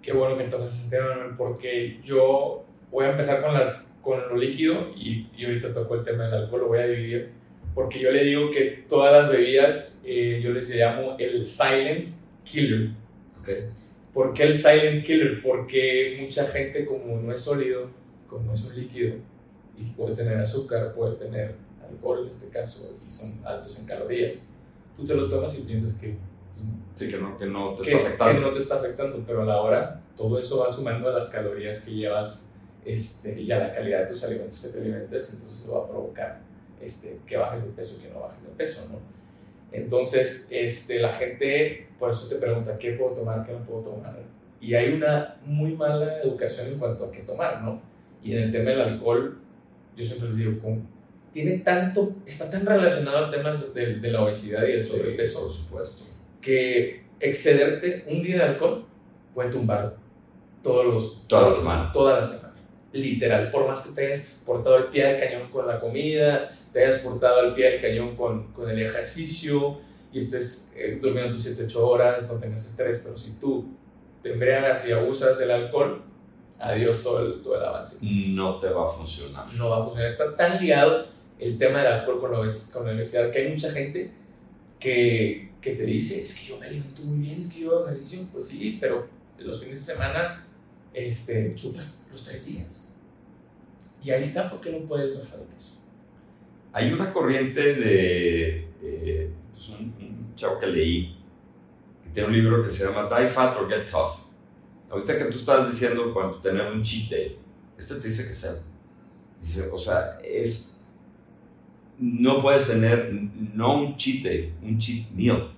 qué bueno que tocas ese tema, porque yo voy a empezar con, las, con lo líquido y, y ahorita toco el tema del alcohol, lo voy a dividir, porque yo le digo que todas las bebidas eh, yo les llamo el silent killer. Okay. ¿Por qué el silent killer? Porque mucha gente como no es sólido, como es un líquido, y puede tener azúcar, puede tener alcohol en este caso, y son altos en calorías, tú te lo tomas y piensas que Sí, que no, que no te está afectando. Que no te está afectando, pero a la hora todo eso va sumando a las calorías que llevas este, y a la calidad de tus alimentos que te alimentas, entonces eso va a provocar este, que bajes de peso y que no bajes de peso, ¿no? Entonces, este, la gente por eso te pregunta, ¿qué puedo tomar, qué no puedo tomar? Y hay una muy mala educación en cuanto a qué tomar, ¿no? Y en el tema del alcohol, yo siempre les digo, tiene tanto, está tan relacionado al tema de, de la obesidad y el sobrepeso, por supuesto que excederte un día de alcohol puede tumbar todos los, toda la semana. Toda la semana. Literal. Por más que te hayas portado el pie al cañón con la comida, te hayas portado el pie al cañón con, con el ejercicio y estés eh, durmiendo tus 7-8 horas, no tengas estrés, pero si tú te embriagas y abusas del alcohol, adiós todo el, todo el avance. No te va a funcionar. No va a funcionar. Está tan ligado el tema del alcohol con la, con la obesidad que hay mucha gente que, que te dice, es que yo me alimento muy bien, es que yo hago ejercicio. Pues sí, pero los fines de semana este, chupas los tres días. Y ahí está, ¿por qué no puedes bajar de peso? Hay una corriente de eh, pues un, un, chavo que leí, que tiene un libro que se llama Die Fat or Get Tough. Ahorita que tú estabas diciendo cuando tener un cheat day, este te dice que sea. Dice, o sea, es. No puedes tener, no un cheat day, un cheat meal.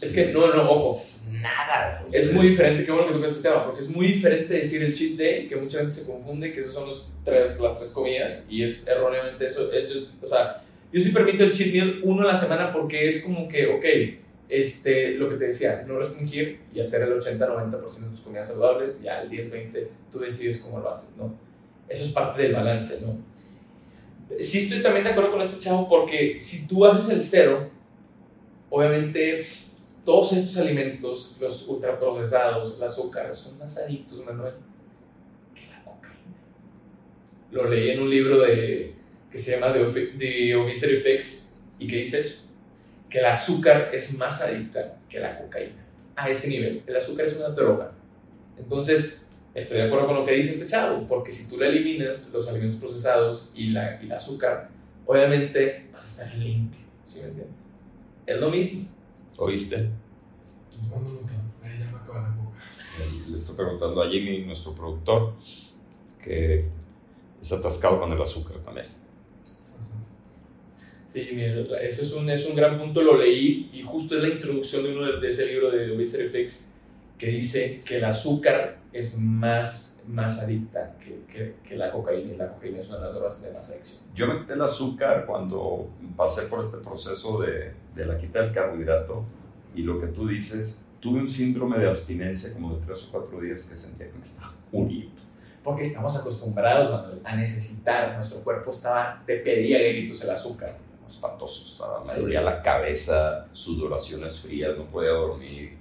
Es que no, no, ojo. Nada. Es muy diferente, qué bueno que tocas este tema, porque es muy diferente decir el cheat day, que mucha gente se confunde, que esos son los tres, las tres comidas, y es erróneamente eso. Es, o sea, yo sí permito el cheat meal uno a la semana porque es como que, ok, este, lo que te decía, no restringir y hacer el 80-90% de tus comidas saludables, ya el 10-20 tú decides cómo lo haces, ¿no? Eso es parte del balance, ¿no? Sí estoy también de acuerdo con este chavo porque si tú haces el cero, obviamente todos estos alimentos, los ultraprocesados, el azúcar, son más adictos, Manuel, que la cocaína. Lo leí en un libro de, que se llama The, Obesity Fix y que dice eso, que el azúcar es más adicta que la cocaína. A ese nivel, el azúcar es una droga. Entonces, estoy de acuerdo con lo que dice este chavo, porque si tú le eliminas los alimentos procesados y, la, y el azúcar, obviamente vas a estar limpio, ¿sí me entiendes? Es lo mismo. ¿Oíste? No, no, no, ya me acaba la boca. Le estoy preguntando a Jimmy, nuestro productor, que es atascado con el azúcar también. Sí, eso es un, es un gran punto, lo leí y justo es la introducción de uno de, de ese libro de Obesity Fix que dice que el azúcar es más, más adicta que, que, que, la cocaína y la cocaína es una de las drogas de más adicción. Yo me quité el azúcar cuando pasé por este proceso de, de la quita del carbohidrato y lo que tú dices, tuve un síndrome de abstinencia como de tres o cuatro días que sentía que me estaba muriendo. Porque estamos acostumbrados a, a necesitar, nuestro cuerpo estaba, te pedía gritos el azúcar. Espantoso, estaba, me dolía la cabeza, sudoraciones frías, no podía dormir,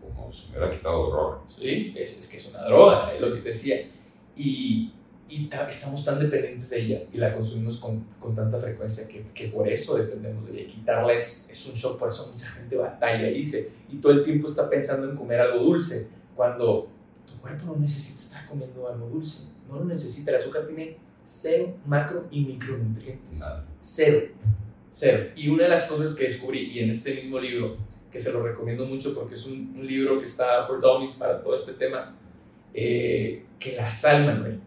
como si me hubiera quitado droga. Sí, es, es que es una droga, es lo que te decía. Y, y estamos tan dependientes de ella y la consumimos con, con tanta frecuencia que, que, por eso dependemos de ella. Quitarla es, es, un shock, por eso mucha gente batalla y dice, y todo el tiempo está pensando en comer algo dulce, cuando tu cuerpo no necesita estar comiendo algo dulce, no lo necesita, el azúcar tiene cero macro y micronutrientes, Nada. cero, cero. Y una de las cosas que descubrí, y en este mismo libro, que se lo recomiendo mucho porque es un, un libro que está for dummies para todo este tema, eh, que la sal, Manuel,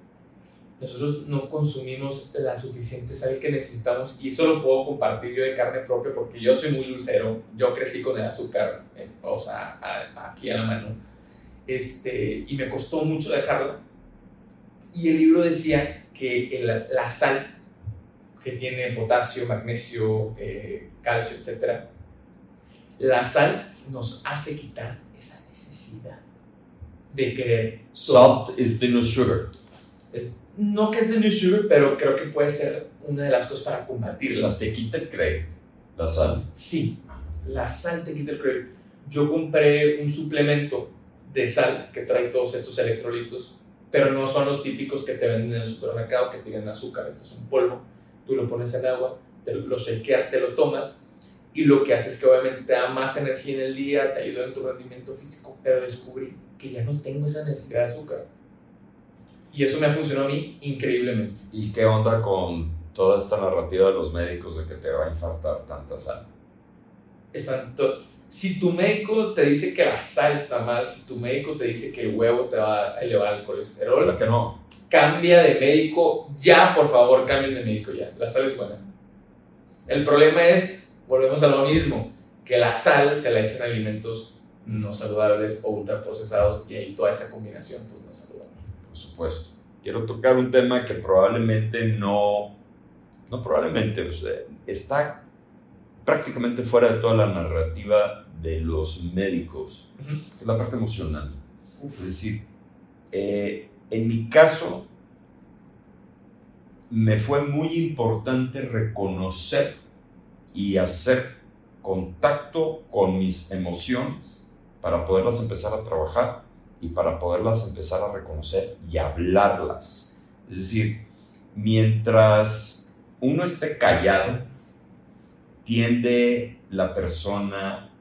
nosotros no consumimos la suficiente sal que necesitamos y eso lo puedo compartir yo de carne propia porque yo soy muy dulcero, yo crecí con el azúcar, eh, o sea, a, aquí a la mano, este, y me costó mucho dejarla. Y el libro decía que el, la sal, que tiene potasio, magnesio, eh, calcio, etc., la sal nos hace quitar esa necesidad de querer. Salt is the new sugar. Es, no que es de New Sugar, pero creo que puede ser una de las cosas para combatirlo. O sea, te quita el crédito, la sal. Sí, la sal te quita el crédito. Yo compré un suplemento de sal que trae todos estos electrolitos, pero no son los típicos que te venden en el supermercado que tienen azúcar. Este es un polvo, tú lo pones en agua, te lo shakeas, te lo tomas y lo que hace es que obviamente te da más energía en el día, te ayuda en tu rendimiento físico, pero descubrí que ya no tengo esa necesidad de azúcar. Y eso me ha funcionado a mí increíblemente. ¿Y qué onda con toda esta narrativa de los médicos de que te va a infartar tanta sal? Están si tu médico te dice que la sal está mal, si tu médico te dice que el huevo te va a elevar el colesterol, ¿Verdad que no? cambia de médico ya, por favor, cambien de médico ya. La sal es buena. El problema es, volvemos a lo mismo, que la sal se la echan alimentos no saludables o ultraprocesados y ahí toda esa combinación pues no es saludable por supuesto. Quiero tocar un tema que probablemente no, no probablemente, está prácticamente fuera de toda la narrativa de los médicos, uh -huh. que es la parte emocional. Uf, es decir, eh, en mi caso, me fue muy importante reconocer y hacer contacto con mis emociones para poderlas empezar a trabajar y para poderlas empezar a reconocer y hablarlas. Es decir, mientras uno esté callado, tiende la persona,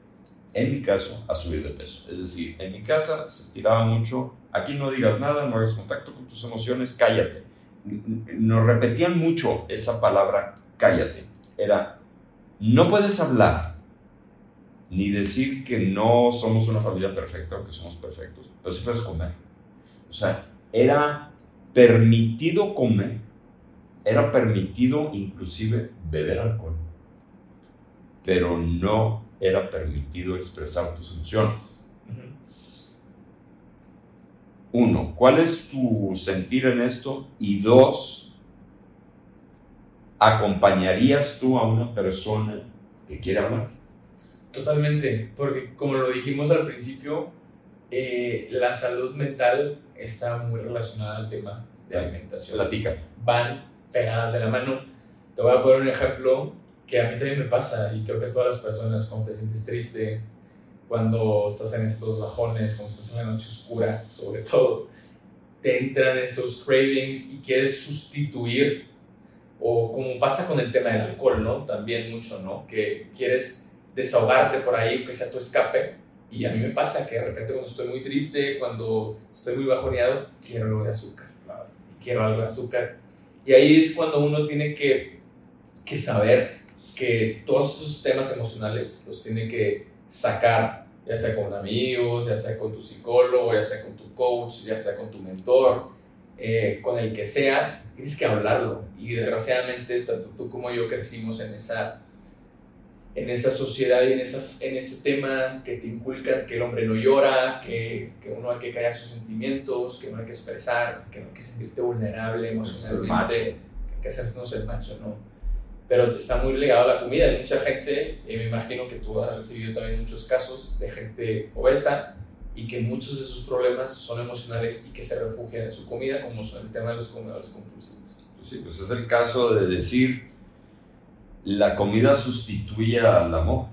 en mi caso, a subir de peso. Es decir, en mi casa se estiraba mucho, aquí no digas nada, no hagas contacto con tus emociones, cállate. Nos repetían mucho esa palabra, cállate. Era, no puedes hablar, ni decir que no somos una familia perfecta o que somos perfectos, pero sí puedes comer. O sea, era permitido comer, era permitido inclusive beber alcohol, pero no era permitido expresar tus emociones. Uno, ¿cuál es tu sentir en esto? Y dos, ¿acompañarías tú a una persona que quiere hablar? Totalmente, porque como lo dijimos al principio, eh, la salud mental está muy relacionada al tema de alimentación. Platica. Van pegadas de la mano. Te voy a poner un ejemplo que a mí también me pasa y creo que a todas las personas cuando te sientes triste, cuando estás en estos bajones, cuando estás en la noche oscura, sobre todo, te entran esos cravings y quieres sustituir, o como pasa con el tema del alcohol, ¿no? También mucho, ¿no? Que quieres desahogarte por ahí, que sea tu escape. Y a mí me pasa que de repente cuando estoy muy triste, cuando estoy muy bajoneado, quiero algo de azúcar. Quiero algo de azúcar. Y ahí es cuando uno tiene que, que saber que todos esos temas emocionales los tiene que sacar, ya sea con amigos, ya sea con tu psicólogo, ya sea con tu coach, ya sea con tu mentor, eh, con el que sea, tienes que hablarlo. Y desgraciadamente, tanto tú como yo crecimos en esa en esa sociedad y en, esa, en ese tema que te inculcan que el hombre no llora, que, que, uno hay que callar sus sentimientos, que no hay que expresar, que no hay que sentirte vulnerable emocionalmente, que hay que hacerse el macho, ¿no? Pero está muy ligado a la comida. Hay mucha gente, y me imagino que tú has recibido también muchos casos de gente obesa y que muchos de sus problemas son emocionales y que se refugian en su comida, como son el tema de los comedores compulsivos. Sí, pues es el caso de decir la comida sustituye al amor,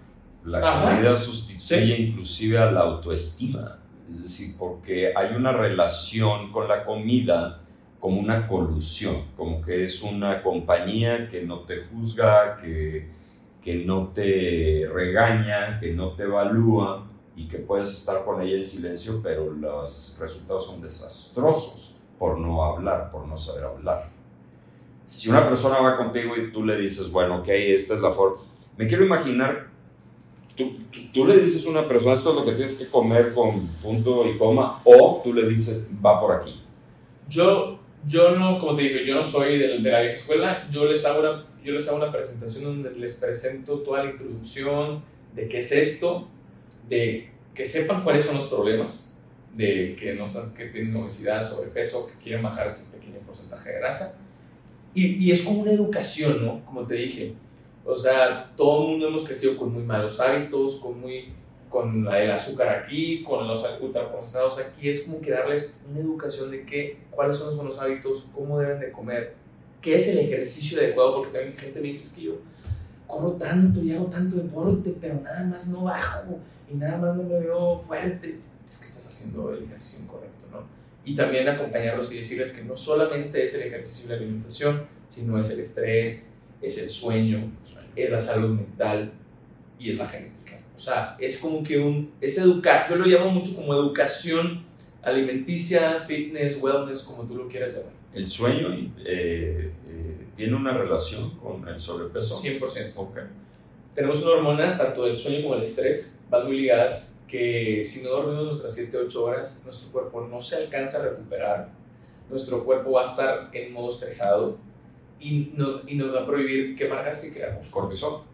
la comida sustituye inclusive a la autoestima, es decir, porque hay una relación con la comida como una colusión, como que es una compañía que no te juzga, que, que no te regaña, que no te evalúa y que puedes estar con ella en silencio, pero los resultados son desastrosos por no hablar, por no saber hablar si una persona va contigo y tú le dices, bueno, ok, esta es la forma, me quiero imaginar, tú, tú, le dices a una persona, esto es lo que tienes que comer con punto y coma, o tú le dices, va por aquí. Yo, yo no, como te dije, yo no soy de, de la vieja escuela, yo les, hago una, yo les hago una presentación donde les presento toda la introducción de qué es esto, de que sepan cuáles son los problemas, de que, no están, que tienen obesidad, sobrepeso, que quieren bajar ese pequeño porcentaje de grasa y, y, es como una educación, ¿no? Como te dije. O sea, todo el mundo hemos crecido con muy malos hábitos, con muy con el azúcar aquí, con los ultraprocesados aquí, es como que darles una educación de qué, cuáles son los buenos hábitos, cómo deben de comer, qué es el ejercicio adecuado, porque también gente me dice que yo corro tanto y hago tanto deporte, pero nada más no bajo y nada más no me veo fuerte. Es que estás haciendo el ejercicio incorrecto, ¿no? y también acompañarlos y decirles que no solamente es el ejercicio y la alimentación, sino es el estrés, es el sueño, es la salud mental y es la genética. O sea, es como que un, es educar, yo lo llamo mucho como educación alimenticia, fitness, wellness, como tú lo quieras llamar. ¿El sueño eh, eh, tiene una relación con el sobrepeso? 100%. Okay. Tenemos una hormona, tanto del sueño como el estrés, van muy ligadas que si no dormimos nuestras 7, 8 horas, nuestro cuerpo no se alcanza a recuperar, nuestro cuerpo va a estar en modo estresado y, no, y nos va a prohibir quemar gas y creamos cortisol.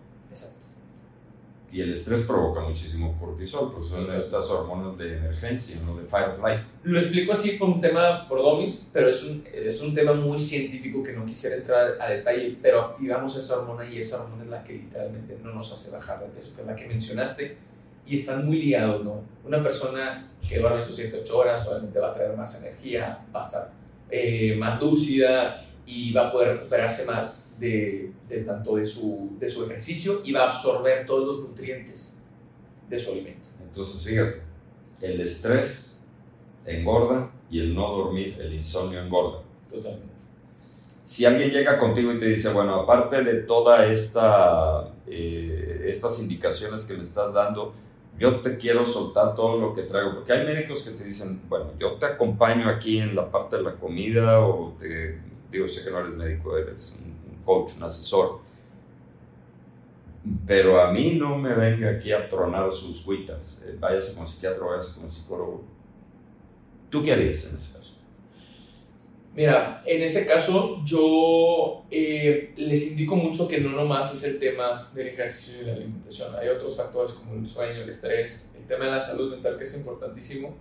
Y el estrés provoca muchísimo cortisol, pues son estas hormonas de emergencia, ¿no? de fight or flight. Lo explico así por un tema por domis, pero es un, es un tema muy científico que no quisiera entrar a detalle, pero activamos esa hormona y esa hormona es la que literalmente no nos hace bajar de peso, que es la que mencionaste y están muy ligados, ¿no? Una persona que duerme sus 7, 8 horas obviamente va a traer más energía, va a estar eh, más lúcida y va a poder recuperarse más de, de, tanto de su, de su ejercicio y va a absorber todos los nutrientes de su alimento. Entonces, fíjate, el estrés engorda y el no dormir, el insomnio engorda. Totalmente. Si alguien llega contigo y te dice, bueno, aparte de todas esta, eh, estas indicaciones que me estás dando, yo te quiero soltar todo lo que traigo, porque hay médicos que te dicen, bueno, yo te acompaño aquí en la parte de la comida o te digo, sé que no eres médico, eres un coach, un asesor, pero a mí no me venga aquí a tronar sus cuitas, eh, váyase como psiquiatra, váyase como psicólogo. ¿Tú qué harías en ese caso? Mira, en ese caso yo eh, les indico mucho que no nomás es el tema del ejercicio y la alimentación, hay otros factores como el sueño, el estrés, el tema de la salud mental que es importantísimo.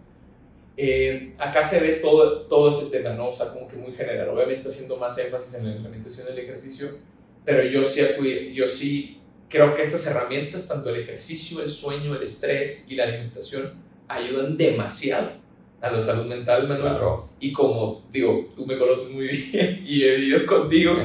Eh, acá se ve todo, todo ese tema, ¿no? O sea, como que muy general, obviamente haciendo más énfasis en la alimentación y el ejercicio, pero yo sí, yo sí creo que estas herramientas, tanto el ejercicio, el sueño, el estrés y la alimentación, ayudan demasiado a la salud mental, Manuel. Y como digo, tú me conoces muy bien y he vivido contigo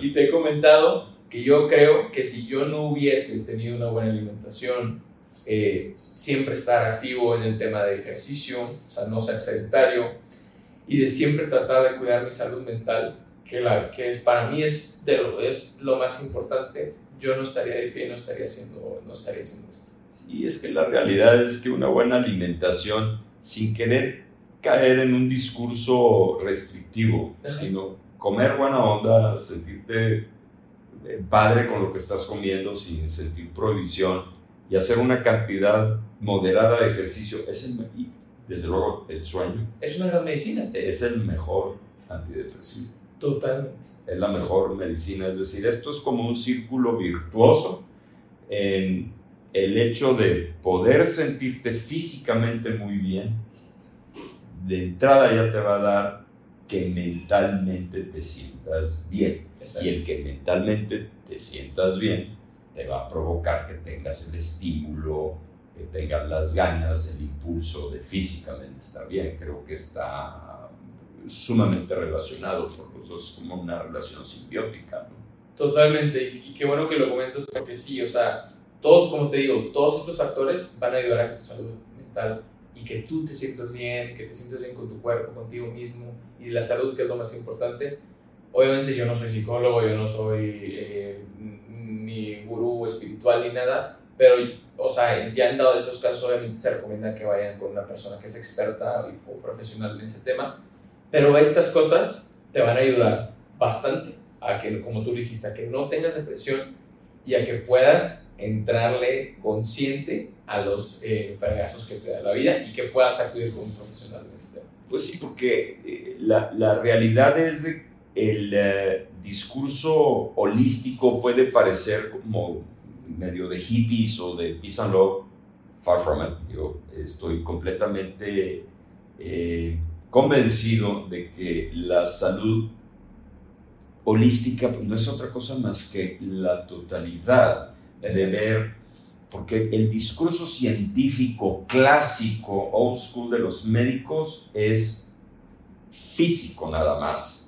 y te he comentado que yo creo que si yo no hubiese tenido una buena alimentación, eh, siempre estar activo en el tema de ejercicio, o sea, no ser sedentario y de siempre tratar de cuidar mi salud mental, que, la, que es, para mí es, de lo, es lo más importante, yo no estaría de pie, no estaría haciendo, no estaría haciendo esto. Sí, es que la realidad es que una buena alimentación, sin querer caer en un discurso restrictivo, sino comer buena onda, sentirte eh, padre con lo que estás comiendo sin sentir prohibición y hacer una cantidad moderada de ejercicio, es el, y desde luego el sueño. Es una gran medicina. Es el mejor antidepresivo. Totalmente. Es la mejor medicina, es decir, esto es como un círculo virtuoso en el hecho de poder sentirte físicamente muy bien, de entrada ya te va a dar que mentalmente te sientas bien. Y el que mentalmente te sientas bien te va a provocar que tengas el estímulo, que tengas las ganas, el impulso de físicamente estar bien. Creo que está sumamente relacionado, por los dos como una relación simbiótica. Totalmente, y, qué bueno que lo comentas porque sí, o sea, todos, como te digo, todos estos factores van a ayudar a que tu salud mental y que tú te sientas bien, que te sientas bien con tu cuerpo, contigo mismo y la salud, que es lo más importante. Obviamente yo no soy psicólogo, yo no soy eh, ni gurú espiritual ni nada, pero, o sea, ya han dado esos casos, obviamente se recomienda que vayan con una persona que es experta o profesional en ese tema, pero estas cosas te van a ayudar bastante a que, como tú dijiste, a que no tengas depresión y a que puedas entrarle consciente a los eh, que te da la vida y que puedas acudir con un profesional en ese tema. Pues sí, porque eh, la, la, realidad es que el eh, discurso holístico puede parecer como medio de hippies o de peace and love, far from it. Yo estoy completamente eh, convencido de que la salud holística no es otra cosa más que la totalidad de ver, porque el discurso científico clásico, old school de los médicos es físico nada más.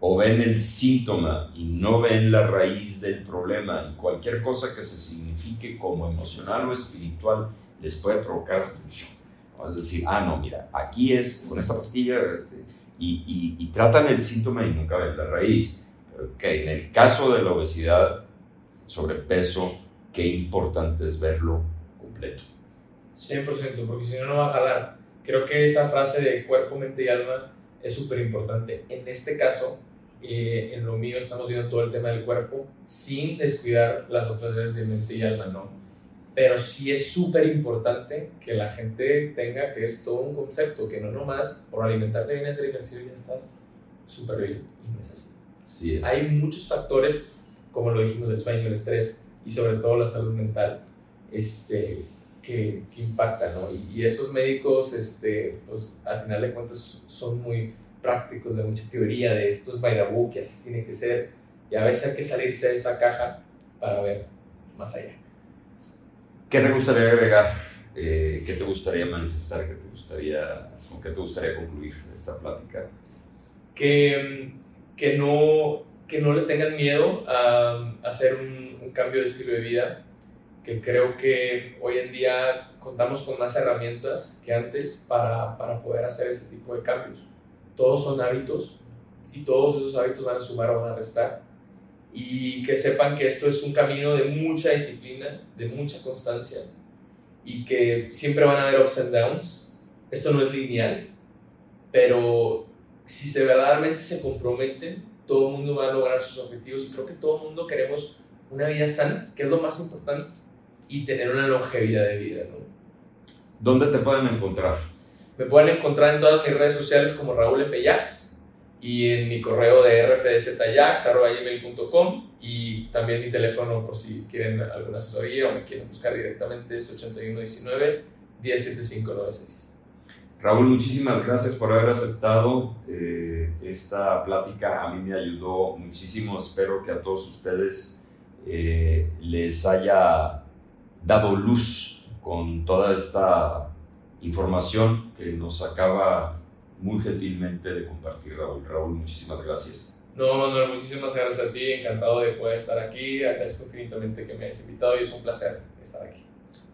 O ven el síntoma y no ven la raíz del problema y cualquier cosa que se signifique como emocional o espiritual les puede provocar Es decir, ah, no, mira, aquí es con esta pastilla este, y, y, tratan el síntoma y nunca ven la raíz. Que en el caso de la obesidad, sobrepeso, qué importante es verlo completo. 100%, porque si no, no va a jalar. Creo que esa frase de cuerpo, mente y alma es súper importante. En este caso, eh, en lo mío estamos viendo todo el tema del cuerpo sin descuidar las otras áreas de mente y alma, ¿no? Pero sí es súper importante que la gente tenga que es todo un concepto, que no nomás por alimentarte bien, hacer ejercicio ya estás súper bien. Y no es así. Sí es. Hay muchos factores como lo dijimos, el sueño, el estrés y sobre todo la salud mental, este, que, que impactan, ¿no? Y, esos médicos, este, pues al final de cuentas son muy prácticos, de mucha teoría, de esto es by the book, que así tiene que ser, y a veces hay que salirse de esa caja para ver más allá. ¿Qué te gustaría agregar? Eh, ¿Qué te gustaría manifestar? ¿Qué te gustaría, con qué te gustaría concluir esta plática? Que, que no que no le tengan miedo a, hacer un, cambio de estilo de vida, que creo que hoy en día contamos con más herramientas que antes para, para poder hacer ese tipo de cambios. Todos son hábitos y todos esos hábitos van a sumar o van a restar. Y que sepan que esto es un camino de mucha disciplina, de mucha constancia y que siempre van a haber ups and downs. Esto no es lineal, pero si se verdaderamente se comprometen, todo el mundo va a lograr sus objetivos y creo que todo el mundo queremos una vida sana, que es lo más importante, y tener una longevidad de vida. ¿Dónde te pueden encontrar? Me pueden encontrar en todas mis redes sociales como Raúl F. Y en mi correo de rfdzajax.gmail.com y también mi teléfono por si quieren alguna asesoría o me quieren buscar directamente es 8119 107596. Raúl, muchísimas gracias por haber aceptado eh, esta plática. A mí me ayudó muchísimo. Espero que a todos ustedes eh, les haya dado luz con toda esta información que nos acaba muy gentilmente de compartir Raúl. Raúl, muchísimas gracias. No, Manuel, muchísimas gracias a ti. Encantado de poder estar aquí. Agradezco infinitamente que me hayas invitado y es un placer estar aquí.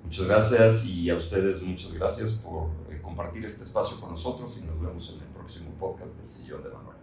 Muchas gracias y a ustedes muchas gracias por compartir este espacio con nosotros y nos vemos en el próximo podcast del Sillón de Manuel.